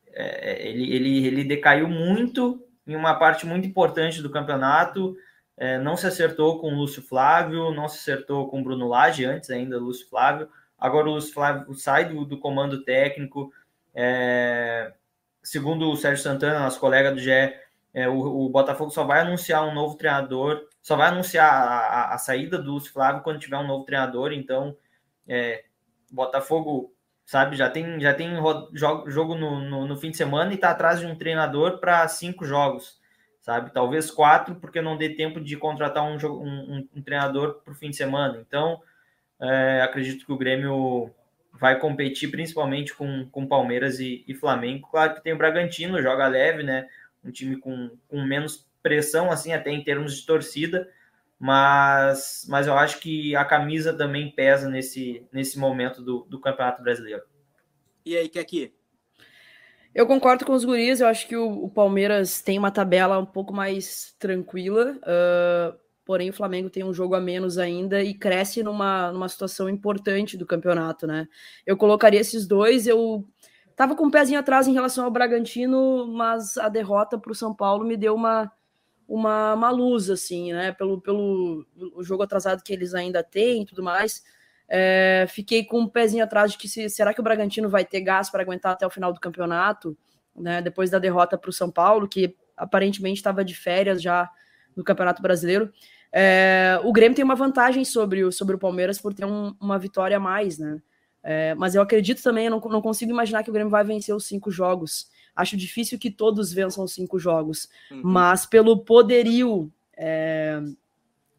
é, ele, ele, ele decaiu muito em uma parte muito importante do campeonato, é, não se acertou com o Lúcio Flávio, não se acertou com o Bruno Lage, antes ainda Lúcio Flávio, agora o Lúcio Flávio sai do, do comando técnico, é, segundo o Sérgio Santana, nosso colega do GE, é, o, o, Botafogo só vai anunciar um novo treinador, só vai anunciar a, a, a saída do Lúcio Flávio quando tiver um novo treinador. Então, é, Botafogo, sabe, já tem, já tem jogo, jogo no, no, no fim de semana e está atrás de um treinador para cinco jogos, sabe? Talvez quatro, porque não dê tempo de contratar um, um, um treinador para o fim de semana. Então, é, acredito que o Grêmio vai competir principalmente com, com Palmeiras e, e Flamengo. Claro que tem o Bragantino, joga leve, né? Um time com, com menos pressão, assim, até em termos de torcida, mas, mas eu acho que a camisa também pesa nesse, nesse momento do, do Campeonato Brasileiro. E aí, aqui? Eu concordo com os guris, eu acho que o, o, Palmeiras tem uma tabela um pouco mais tranquila, uh, porém o Flamengo tem um jogo a menos ainda e cresce numa, numa situação importante do campeonato, né? Eu colocaria esses dois, eu Tava com um pezinho atrás em relação ao Bragantino, mas a derrota para o São Paulo me deu uma, uma, uma luz, assim, né? Pelo, pelo o jogo atrasado que eles ainda têm e tudo mais. É, fiquei com um pezinho atrás de que se, será que o Bragantino vai ter gás para aguentar até o final do campeonato, né? Depois da derrota para o São Paulo, que aparentemente estava de férias já no Campeonato Brasileiro. É, o Grêmio tem uma vantagem sobre o, sobre o Palmeiras por ter um, uma vitória a mais, né? É, mas eu acredito também, eu não, não, consigo imaginar que o Grêmio vai vencer os cinco jogos. Acho difícil que todos vençam os cinco jogos, uhum. mas pelo poderio é,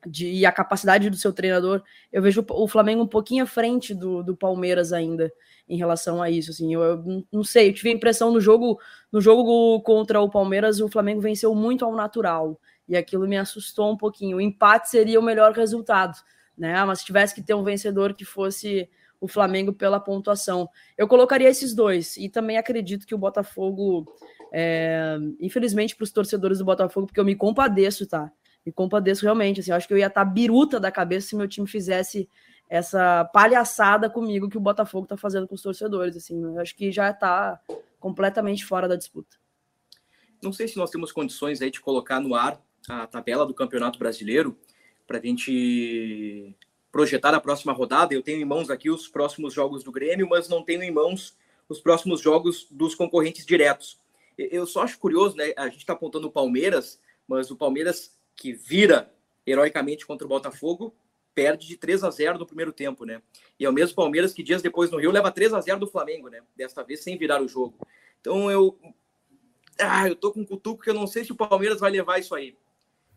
de, e a capacidade do seu treinador, eu vejo o Flamengo um pouquinho à frente do, do Palmeiras ainda em relação a isso. Assim, eu, eu, não sei, eu tive a impressão no jogo, no jogo contra o Palmeiras, o Flamengo venceu muito ao natural e aquilo me assustou um pouquinho. O empate seria o melhor resultado, né? Mas se tivesse que ter um vencedor que fosse o Flamengo pela pontuação. Eu colocaria esses dois e também acredito que o Botafogo, é, infelizmente para os torcedores do Botafogo, porque eu me compadeço, tá? Me compadeço realmente. Assim, acho que eu ia estar tá biruta da cabeça se meu time fizesse essa palhaçada comigo que o Botafogo está fazendo com os torcedores. Assim, acho que já está completamente fora da disputa. Não sei se nós temos condições aí de colocar no ar a tabela do Campeonato Brasileiro para a gente projetar a próxima rodada. Eu tenho em mãos aqui os próximos jogos do Grêmio, mas não tenho em mãos os próximos jogos dos concorrentes diretos. Eu só acho curioso, né? A gente está apontando o Palmeiras, mas o Palmeiras que vira heroicamente contra o Botafogo perde de 3 a 0 no primeiro tempo, né? E é o mesmo Palmeiras que dias depois no Rio leva 3 a 0 do Flamengo, né? Desta vez sem virar o jogo. Então eu ah, eu tô com um cutuco que eu não sei se o Palmeiras vai levar isso aí.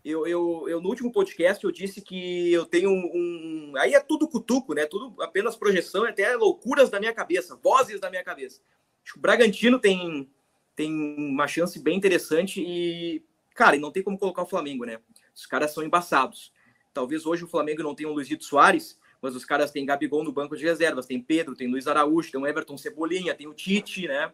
Eu, eu, eu, no último podcast eu disse que eu tenho um, um, Aí é tudo cutuco, né? Tudo apenas projeção, até loucuras da minha cabeça, vozes da minha cabeça. Acho que o Bragantino tem, tem uma chance bem interessante e, cara, e não tem como colocar o Flamengo, né? Os caras são embaçados. Talvez hoje o Flamengo não tenha o Luizito Soares, mas os caras têm Gabigol no banco de reservas, tem Pedro, tem Luiz Araújo, tem o Everton Cebolinha, tem o Tite, né?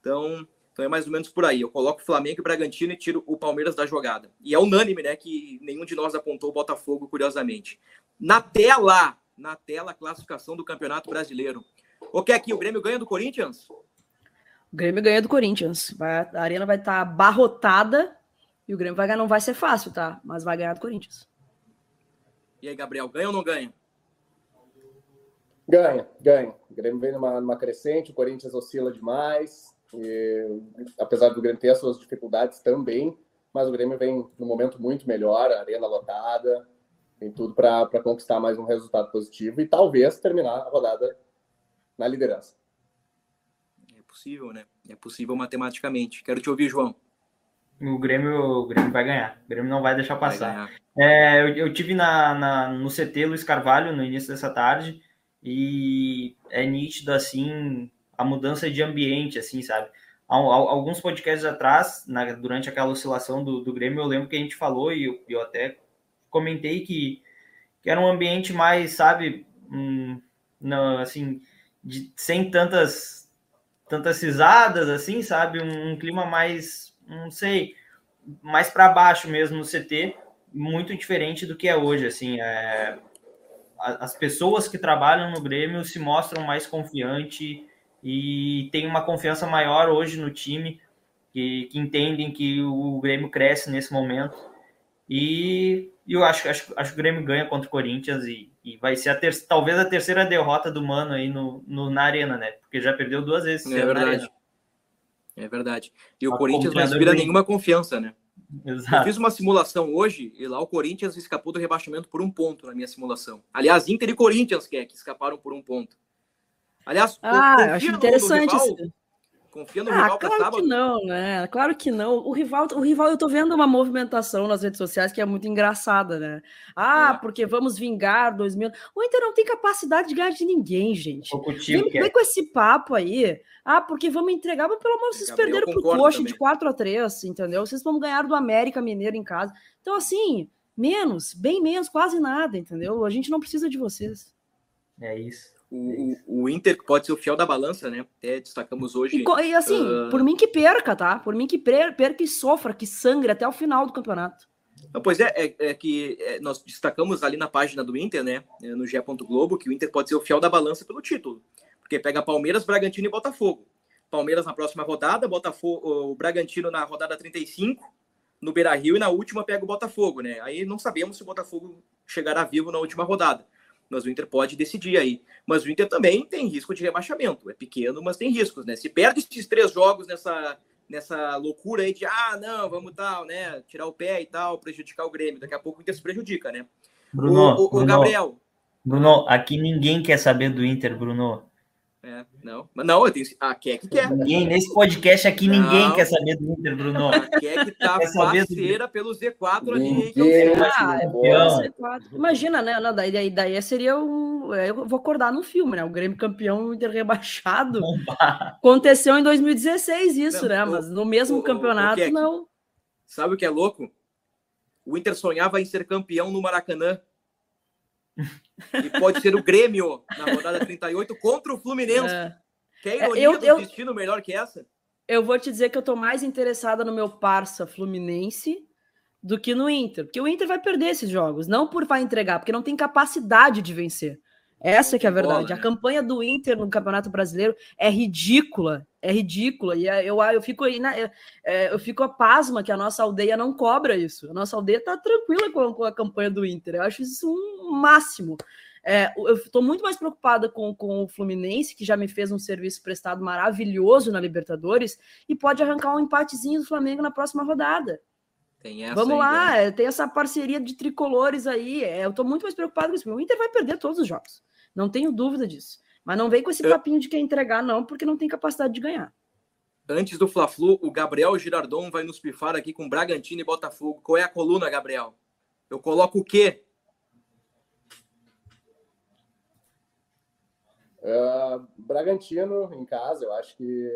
Então, então é mais ou menos por aí. Eu coloco o Flamengo e Bragantino e tiro o Palmeiras da jogada. E é unânime, né? Que nenhum de nós apontou o Botafogo, curiosamente. Na tela, na tela, a classificação do Campeonato Brasileiro. O que aqui? O Grêmio ganha do Corinthians? O Grêmio ganha do Corinthians. Vai, a arena vai estar tá barrotada e o Grêmio vai ganhar. Não vai ser fácil, tá? Mas vai ganhar do Corinthians. E aí, Gabriel, ganha ou não ganha? Ganha, ganha. O Grêmio vem numa, numa crescente, o Corinthians oscila demais. E, apesar do Grêmio ter as suas dificuldades também, mas o Grêmio vem num momento muito melhor, a arena lotada, tem tudo para conquistar mais um resultado positivo e talvez terminar a rodada na liderança. É possível, né? É possível matematicamente. Quero te ouvir, João. O Grêmio, o Grêmio vai ganhar. O Grêmio não vai deixar passar. Vai é, eu, eu tive na, na, no CT Luiz Carvalho no início dessa tarde e é nítido assim a mudança de ambiente, assim, sabe? Alguns podcasts atrás, na, durante aquela oscilação do, do Grêmio, eu lembro que a gente falou e eu, eu até comentei que, que era um ambiente mais, sabe, um, não, assim, de, sem tantas tantas risadas, assim, sabe, um, um clima mais, não sei, mais para baixo mesmo no CT, muito diferente do que é hoje, assim, é, as pessoas que trabalham no Grêmio se mostram mais confiantes e tem uma confiança maior hoje no time, que, que entendem que o Grêmio cresce nesse momento. E, e eu acho, acho, acho que o Grêmio ganha contra o Corinthians e, e vai ser a ter, talvez a terceira derrota do Mano aí no, no, na Arena, né? Porque já perdeu duas vezes. É verdade. É verdade. E o Corinthians não inspira nenhuma confiança, né? Exato. Eu fiz uma simulação hoje e lá o Corinthians escapou do rebaixamento por um ponto na minha simulação. Aliás, Inter e Corinthians que, é, que escaparam por um ponto. Aliás, ah, eu acho interessante isso. Confia no ah, rival claro sábado? que não, né? Claro que não. O rival, o rival, eu tô vendo uma movimentação nas redes sociais que é muito engraçada, né? Ah, é. porque vamos vingar 2000. O Inter não tem capacidade de ganhar de ninguém, gente. Vem, vem, com esse papo aí. Ah, porque vamos entregar, mas pelo amor, vocês Gabriel perderam pro Coxa de 4 a 3 entendeu? Vocês vão ganhar do América Mineiro em casa. Então, assim, menos, bem menos, quase nada, entendeu? A gente não precisa de vocês. É isso. O, o, Inter pode ser o fiel da balança, né? Até destacamos hoje. E, assim, uh... por mim que perca, tá? Por mim que perca e sofra, que sangre até o final do campeonato. pois é, é, é que é, nós destacamos ali na página do Inter, né? É, no G. Globo, que o Inter pode ser o fiel da balança pelo título. Porque pega Palmeiras, Bragantino e Botafogo. Palmeiras na próxima rodada, Botafogo, o Bragantino na rodada 35, no Beira Rio, e na última pega o Botafogo, né? Aí não sabemos se o Botafogo chegará vivo na última rodada mas o Inter pode decidir aí. Mas o Inter também tem risco de rebaixamento. É pequeno, mas tem riscos, né? Se perde esses três jogos nessa, nessa loucura aí de ah, não, vamos tal, né? Tirar o pé e tal, prejudicar o Grêmio. Daqui a pouco o Inter se prejudica, né? Bruno, o, o, Bruno, o Gabriel. Bruno, aqui ninguém quer saber do Inter, Bruno. É, não. Mas não, eu tenho. A Keck quer. Ninguém, nesse podcast aqui não. ninguém quer saber do Inter, Bruno. A Keck tá parceira do... pelo Z4 ali. Ah, é Imagina, né? Não, daí, daí seria um. É, eu vou acordar no filme, né? O Grêmio campeão Inter rebaixado. Aconteceu em 2016 isso, não, né? O, Mas no mesmo o, campeonato, o não. Sabe o que é louco? O Inter sonhava em ser campeão no Maracanã e pode ser o Grêmio na rodada 38 contra o Fluminense. É. Quer é, ironia eu, do eu, destino melhor que essa? Eu vou te dizer que eu tô mais interessada no meu parça Fluminense do que no Inter, porque o Inter vai perder esses jogos, não por vai entregar, porque não tem capacidade de vencer. Essa que é a verdade. A campanha do Inter no Campeonato Brasileiro é ridícula, é ridícula. E é, eu, eu fico aí, na, é, eu fico a pasma que a nossa aldeia não cobra isso. A nossa aldeia tá tranquila com, com a campanha do Inter. Eu acho isso um máximo. É, eu estou muito mais preocupada com, com o Fluminense, que já me fez um serviço prestado maravilhoso na Libertadores, e pode arrancar um empatezinho do Flamengo na próxima rodada. Vamos aí, lá, né? tem essa parceria de tricolores aí. É, eu estou muito mais preocupado com isso. O Inter vai perder todos os jogos. Não tenho dúvida disso. Mas não vem com esse papinho de quer entregar, não, porque não tem capacidade de ganhar. Antes do Fla-Flu, o Gabriel Girardon vai nos pifar aqui com Bragantino e Botafogo. Qual é a coluna, Gabriel? Eu coloco o quê? Uh, Bragantino em casa, eu acho que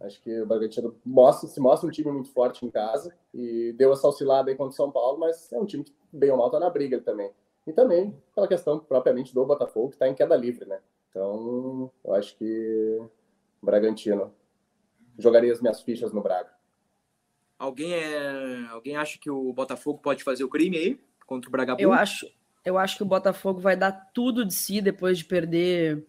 acho que o Bragantino mostra, se mostra um time muito forte em casa e deu essa oscilada aí contra o São Paulo, mas é um time que bem ou mal tá na briga também. E também pela questão propriamente do Botafogo, que está em queda livre, né? Então, eu acho que o Bragantino jogaria as minhas fichas no Braga. Alguém, é... Alguém acha que o Botafogo pode fazer o crime aí contra o Bragantino? Eu acho, eu acho que o Botafogo vai dar tudo de si depois de perder.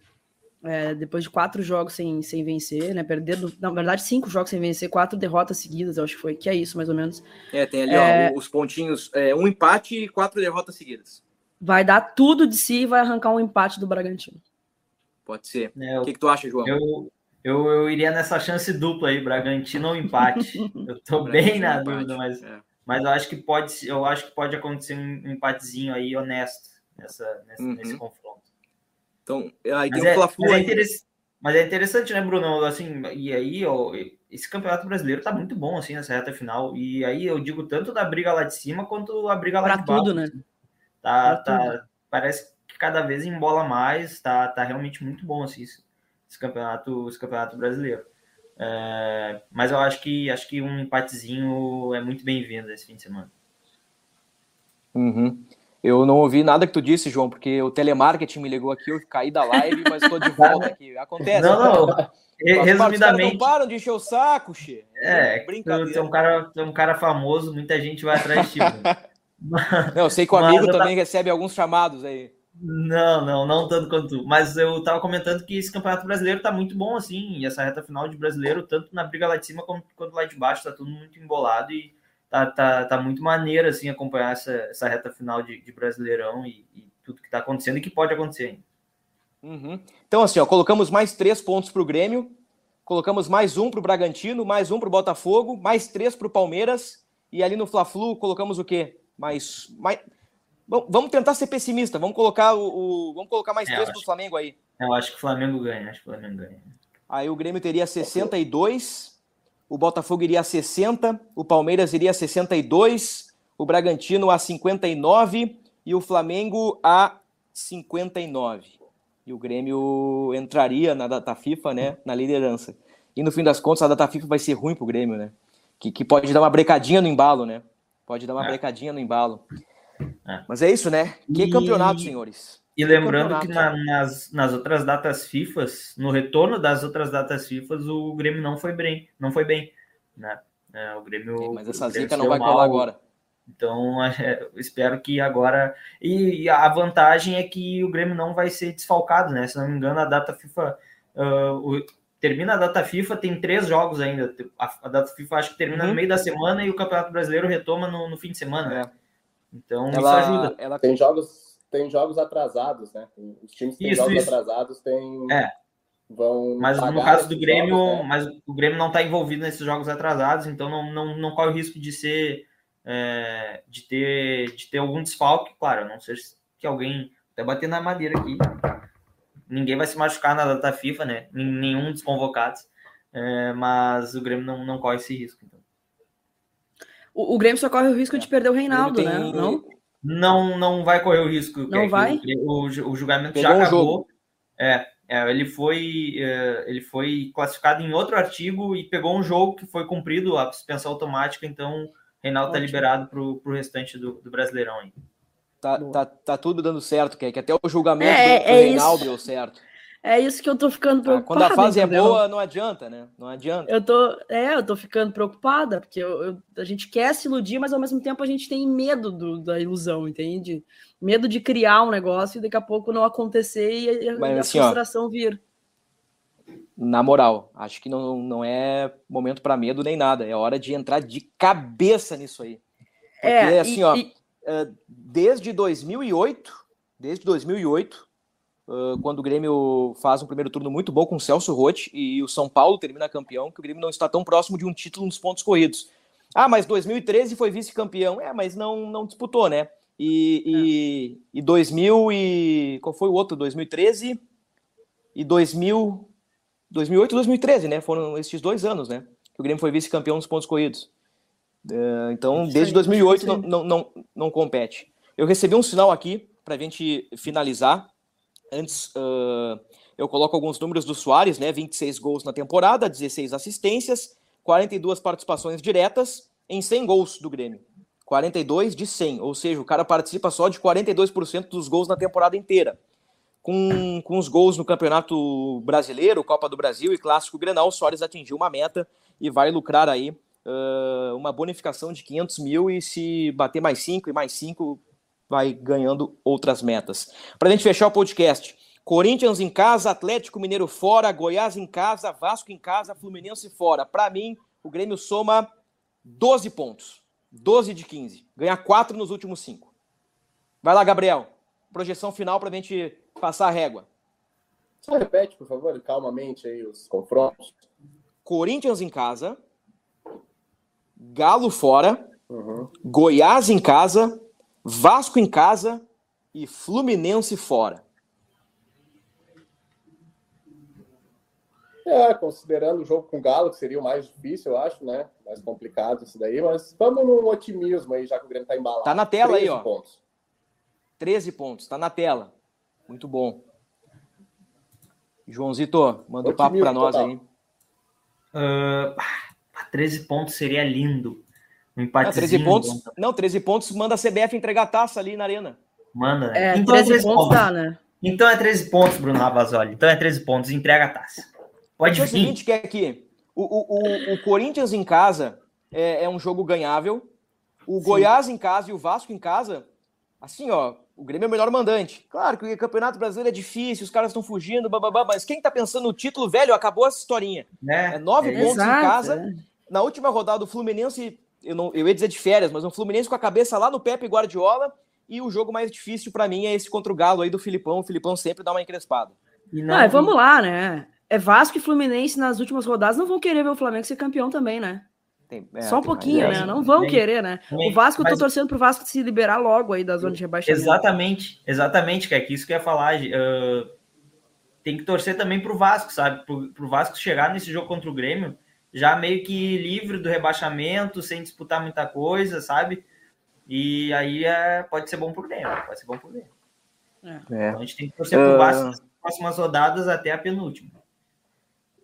É, depois de quatro jogos sem, sem vencer, né? Perder, na verdade, cinco jogos sem vencer, quatro derrotas seguidas, eu acho que foi, que é isso, mais ou menos. É, tem ali, é... ó, os pontinhos, é, um empate e quatro derrotas seguidas. Vai dar tudo de si e vai arrancar um empate do Bragantino. Pode ser. É, o que, que tu acha, João? Eu, eu, eu iria nessa chance dupla aí, Bragantino ou empate. Eu tô bem na dúvida, mas, é. mas eu acho que pode, eu acho que pode acontecer um empatezinho aí honesto nessa, nessa uhum. nesse confronto. Então, aí mas, é, mas, é interessante, mas é interessante, né, Bruno? Assim, e aí, ó, esse campeonato brasileiro tá muito bom assim nessa reta final. E aí eu digo tanto da briga lá de cima quanto a briga lá pra de baixo. Tudo, né? Tá, tá, tudo. parece que cada vez embola mais, tá, tá realmente muito bom assim esse campeonato, esse campeonato brasileiro. É, mas eu acho que acho que um empatezinho é muito bem-vindo esse fim de semana. Uhum. Eu não ouvi nada que tu disse, João, porque o telemarketing me ligou aqui, eu caí da live, mas estou de volta aqui. Acontece. Não, não. Resumidamente. Não param de encher o saco, Xê. É, brincadeira. Tu é um cara, é um cara famoso, muita gente vai atrás de ti. não, eu sei que o amigo também tá... recebe alguns chamados aí. Não, não, não tanto quanto tu. Mas eu tava comentando que esse campeonato brasileiro tá muito bom, assim, e essa reta final de brasileiro, tanto na briga lá de cima quanto, quanto lá de baixo, tá tudo muito embolado e tá, tá, tá muito maneiro, assim, acompanhar essa, essa reta final de, de brasileirão e, e, tudo que tá acontecendo e que pode acontecer ainda. Uhum. Então, assim, ó, colocamos mais três pontos pro Grêmio, colocamos mais um pro Bragantino, mais um pro Botafogo, mais três pro Palmeiras, e ali no Fla-Flu colocamos o quê? Mais, mais Bom, vamos tentar ser pessimista. Vamos colocar o, o vamos colocar mais é, três para o Flamengo aí. Eu acho que o Flamengo ganha. Acho que o Flamengo ganha. Aí o Grêmio teria 62, o Botafogo iria a 60, o Palmeiras iria a 62, o Bragantino a 59 e o Flamengo a 59. E o Grêmio entraria na data FIFA, né, na liderança. E no fim das contas, a data FIFA vai ser ruim para o Grêmio, né? Que, que pode dar uma brecadinha no embalo, né? Pode dar uma é. brecadinha no embalo. É. Mas é isso, né? Que e... campeonato, senhores. E lembrando que na, nas, nas outras datas FIFA, no retorno das outras datas FIFA, o Grêmio não foi bem, não foi bem, né? É, o Grêmio. mas essa zica não vai mal, colar agora. Então, é, espero que agora. E, e, a vantagem é que o Grêmio não vai ser desfalcado, né? Se não me engano, a data FIFA. Uh, o, termina a data FIFA, tem três jogos ainda. A, a data FIFA acho que termina uhum. no meio da semana e o Campeonato Brasileiro retoma no, no fim de semana. Né? Então, ela, isso ajuda. Ela... Tem, jogos, tem jogos atrasados, né? Os times que têm isso, jogos isso. atrasados têm. É. Vão mas no caso do Grêmio, jogos, né? mas o Grêmio não está envolvido nesses jogos atrasados, então não, não, não corre o risco de ser. É, de, ter, de ter algum desfalque, claro, não sei que alguém. Até bater na madeira aqui. Ninguém vai se machucar na data FIFA, né? Nenhum dos convocados. É, mas o Grêmio não, não corre esse risco. Então. O, o Grêmio só corre o risco de perder o Reinaldo, né? tem... né? Não? Não, não vai correr o risco. Não é vai? O, o, julgamento Pegou já acabou. É, é, ele foi é, ele foi classificado em outro artigo e pegou um jogo que foi cumprido a suspensão automática, então Reinaldo está liberado para o restante do, do Brasileirão ainda. Tá, tá, tá tudo dando certo, que até o julgamento é, do, do é Reinaldo isso. deu certo. É isso que eu tô ficando preocupada. Quando a fase é entendeu? é boa, não adianta, né? Não adianta. Eu tô, é, eu tô ficando preocupada, porque eu, eu, a gente quer se iludir, mas ao mesmo tempo a gente tem medo do, da ilusão, entende? Medo de criar um negócio e daqui a pouco não acontecer e, mas, a assim, frustração ó, vir. Na moral, acho que não, não é momento para medo nem nada. É hora de entrar de cabeça nisso aí. Porque, é, assim, e, ó, e... Eh, desde 2008, desde 2008, uh, quando o Grêmio faz um primeiro turno muito bom com o Celso Rotti e o São Paulo termina campeão, que o Grêmio não está tão próximo de um título nos pontos corridos. Ah, mas 2013 foi vice-campeão. É, mas não, não disputou, né? E, e, é. e 2000 e... Qual foi o outro? 2013 e 2000... 2008 e 2013, né? Foram esses dois anos, né? Que o Grêmio foi vice-campeão nos pontos corridos. Uh, então, desde 2008 não, não, não, não compete. Eu recebi um sinal aqui para a gente finalizar. Antes, uh, eu coloco alguns números do Soares, né? 26 gols na temporada, 16 assistências, 42 participações diretas em 100 gols do Grêmio. 42 de 100, ou seja, o cara participa só de 42% dos gols na temporada inteira. Com, com os gols no Campeonato Brasileiro, Copa do Brasil e Clássico Grenal, o Soares atingiu uma meta e vai lucrar aí uh, uma bonificação de 500 mil e se bater mais 5 e mais 5, vai ganhando outras metas. Para a gente fechar o podcast, Corinthians em casa, Atlético Mineiro fora, Goiás em casa, Vasco em casa, Fluminense fora. Para mim, o Grêmio soma 12 pontos. 12 de 15. Ganha 4 nos últimos 5. Vai lá, Gabriel. Projeção final para a gente passar a régua. Só repete, por favor, calmamente aí os confrontos. Corinthians em casa, Galo fora, uhum. Goiás em casa, Vasco em casa e Fluminense fora. É, considerando o jogo com o Galo, que seria o mais difícil, eu acho, né? Mais complicado isso daí, mas vamos num otimismo aí, já que o Grêmio tá embalado. Tá na tela aí, ó. Pontos. 13 pontos, tá na tela. Muito bom. Joãozito, manda o um papo para nós total. aí. Uh, 13 pontos seria lindo. Um empate. Ah, 13 pontos. Não, 13 pontos manda a CBF entregar a taça ali na arena. Manda, né? É, então 13, 13 pontos, pontos. Tá, né? Então é 13 pontos, Bruno Ravazoli. Então é 13 pontos, entrega a taça. Pode vir. É o seguinte, que é que o, o, o, o Corinthians em casa é, é, um jogo ganhável. O Sim. Goiás em casa e o Vasco em casa, assim, ó, o Grêmio é o melhor mandante. Claro que o Campeonato Brasileiro é difícil, os caras estão fugindo, bababá, mas quem tá pensando no título, velho, acabou essa historinha. É, é nove é, pontos exato, em casa. É. Na última rodada, o Fluminense, eu, não, eu ia dizer de férias, mas o Fluminense com a cabeça lá no Pepe Guardiola. E o jogo mais difícil para mim é esse contra o Galo aí do Filipão. O Filipão sempre dá uma encrespada. Não, não vamos lá, né? É Vasco e Fluminense nas últimas rodadas não vão querer ver o Flamengo ser campeão também, né? Tem, é, Só um pouquinho, né? Não vão tem, querer, né? Tem, o Vasco, eu tô torcendo pro Vasco se liberar logo aí da zona de rebaixamento. Exatamente, exatamente, que é isso que eu ia falar. Uh, tem que torcer também pro Vasco, sabe? Pro, pro Vasco chegar nesse jogo contra o Grêmio já meio que livre do rebaixamento, sem disputar muita coisa, sabe? E aí é, pode ser bom pro Grêmio, pode ser bom pro Grêmio. É. Então a gente tem que torcer pro Vasco nas próximas rodadas até a penúltima.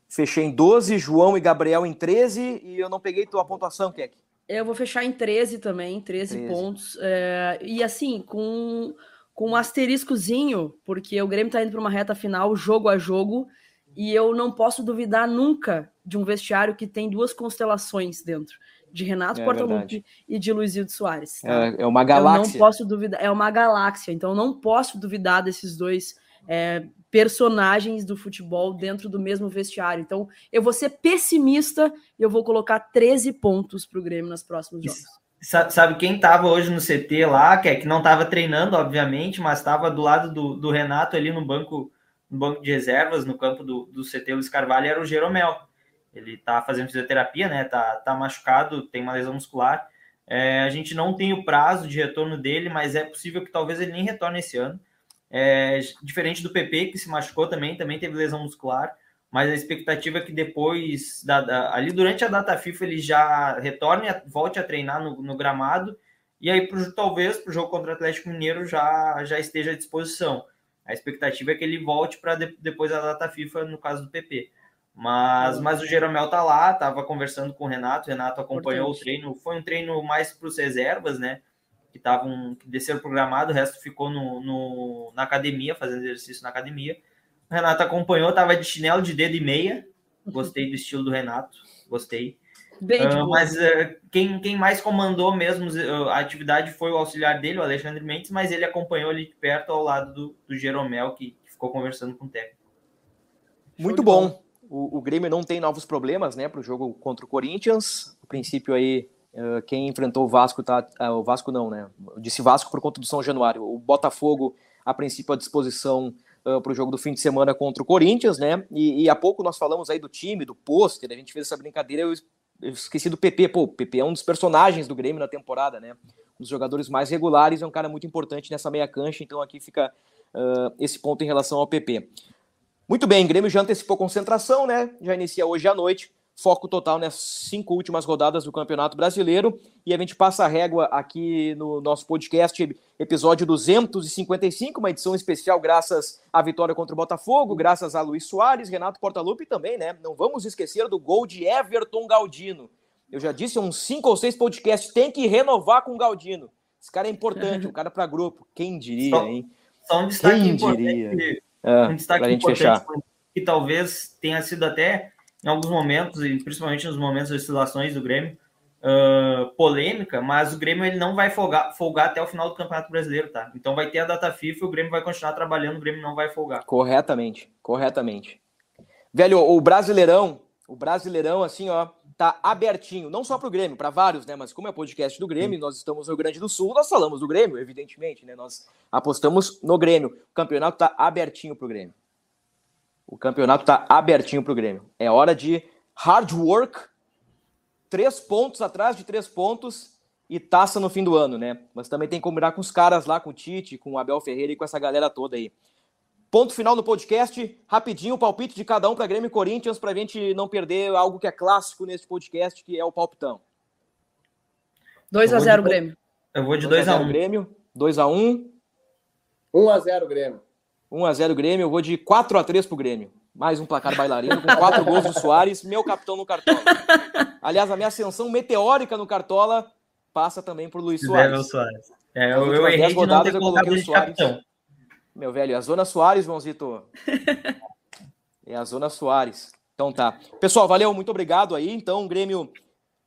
Fechei em 12, João e Gabriel em 13, e eu não peguei tua pontuação, Keck. Eu vou fechar em 13 também, 13, 13. pontos. É, e assim, com, com um asteriscozinho, porque o Grêmio tá indo para uma reta final, jogo a jogo, e eu não posso duvidar nunca de um vestiário que tem duas constelações dentro, de Renato é, Portaluppi e de Luizildo Soares. Tá? É, é, uma galáxia. Eu não posso duvidar, é uma galáxia, então eu não posso duvidar desses dois é, personagens do futebol dentro do mesmo vestiário. Então, eu vou ser pessimista e eu vou colocar 13 pontos para o Grêmio nos próximos jogos. Sabe quem estava hoje no CT lá, que, é, que não estava treinando, obviamente, mas estava do lado do, do, Renato ali no banco, no banco de reservas, no campo do, do CT Luiz Carvalho, era o Jeromel. Ele está fazendo fisioterapia, né? Tá, tá machucado, tem uma lesão muscular. É, a gente não tem o prazo de retorno dele, mas é possível que talvez ele nem retorne esse ano. É, diferente do PP, que se machucou também, também teve lesão muscular, mas a expectativa é que depois, da, da, ali durante a data FIFA, ele já retorne, volte a treinar no, no gramado, e aí pro, talvez para o jogo contra o Atlético Mineiro já, já esteja à disposição. A expectativa é que ele volte para de, depois da data FIFA, no caso do PP. Mas, mas o Jeromel tá lá, estava conversando com o Renato, o Renato acompanhou Importante. o treino, foi um treino mais para os reservas, né? que estavam que desceram programado, o resto ficou no, no, na academia, fazendo exercício na academia. O Renato acompanhou, estava de chinelo de dedo e meia. Gostei do estilo do Renato, gostei. Uh, mas uh, quem, quem mais comandou mesmo uh, a atividade foi o auxiliar dele, o Alexandre Mendes, mas ele acompanhou ali de perto ao lado do, do Jeromel, que, que ficou conversando com o técnico. Muito bom. O, o Grêmio não tem novos problemas né, para o jogo contra o Corinthians. O princípio aí Uh, quem enfrentou o Vasco tá. Uh, o Vasco não, né? Eu disse Vasco por conta do São Januário. O Botafogo, a princípio, à disposição uh, para o jogo do fim de semana contra o Corinthians, né? E, e, há pouco nós falamos aí do time, do pôster, a gente fez essa brincadeira, eu, esqueci do PP. Pô, o PP é um dos personagens do Grêmio na temporada, né? Um dos jogadores mais regulares, é um cara muito importante nessa meia cancha, então aqui fica esse ponto em relação ao PP. Muito bem, Grêmio já antecipou concentração, né? Já inicia hoje à noite. Foco total nas cinco últimas rodadas do Campeonato Brasileiro. E a gente passa a régua aqui no nosso podcast, episódio 255, uma edição especial graças à vitória contra o Botafogo, graças a Luiz Soares, Renato Portaluppi também, né? Não vamos esquecer do gol de Everton Galdino. Eu já disse uns cinco ou seis podcasts, tem que renovar com o Galdino. Esse cara é importante, um cara para grupo. Quem diria, hein? Só um destaque Quem importante. Diria? É, um destaque importante fechar. que talvez tenha sido até em alguns momentos, e principalmente nos momentos das oscilações do Grêmio, uh, polêmica, mas o Grêmio ele não vai folgar, folgar até o final do Campeonato Brasileiro, tá? Então vai ter a data FIFA e o Grêmio vai continuar trabalhando, o Grêmio não vai folgar. Corretamente, corretamente. Velho, o Brasileirão, o Brasileirão, assim, ó, tá abertinho, não só para o Grêmio, para vários, né? Mas como é podcast do Grêmio, nós estamos no Rio Grande do Sul, nós falamos do Grêmio, evidentemente, né? Nós apostamos no Grêmio. O campeonato tá abertinho para o Grêmio. O campeonato tá abertinho para o Grêmio. É hora de hard work, três pontos atrás de três pontos e taça no fim do ano, né? Mas também tem que combinar com os caras lá, com o Tite, com o Abel Ferreira e com essa galera toda aí. Ponto final do podcast. Rapidinho, o palpite de cada um para Grêmio e Corinthians, para a gente não perder algo que é clássico nesse podcast, que é o palpitão. 2x0 Grêmio. Eu vou de 2x1. Grêmio. 2x1. 1x0 Grêmio. 1x0 Grêmio. Eu vou de 4x3 pro Grêmio. Mais um placar bailarino com quatro gols do Soares, meu capitão no Cartola. Aliás, a minha ascensão meteórica no Cartola passa também por Luiz Soares. Soares. É, eu, eu errei de não ter colocado o Soares. Capitão. Meu velho, é a Zona Soares, Joãozito. É a Zona Soares. Então tá. Pessoal, valeu, muito obrigado aí. Então, o Grêmio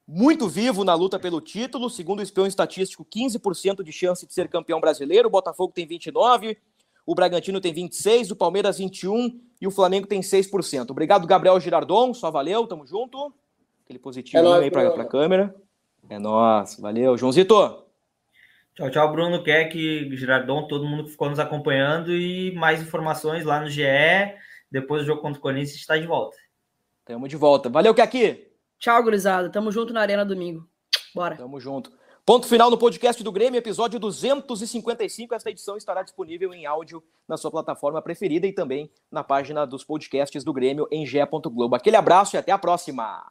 muito vivo na luta pelo título. Segundo o espião estatístico, 15% de chance de ser campeão brasileiro. O Botafogo tem 29%, o Bragantino tem 26%, o Palmeiras 21% e o Flamengo tem 6%. Obrigado, Gabriel Girardon. Só valeu, tamo junto. Aquele positivo é aí pra, pra câmera. É nóis, valeu. Joãozito. Tchau, tchau, Bruno, Keck, Girardon, todo mundo que ficou nos acompanhando e mais informações lá no GE. Depois do jogo contra o Corinthians, está de volta. Tamo de volta. Valeu, Keck! Tchau, gurizada. Tamo junto na Arena domingo. Bora. Tamo junto. Ponto final no podcast do Grêmio, episódio 255. Esta edição estará disponível em áudio na sua plataforma preferida e também na página dos podcasts do Grêmio em ge.globo. Aquele abraço e até a próxima!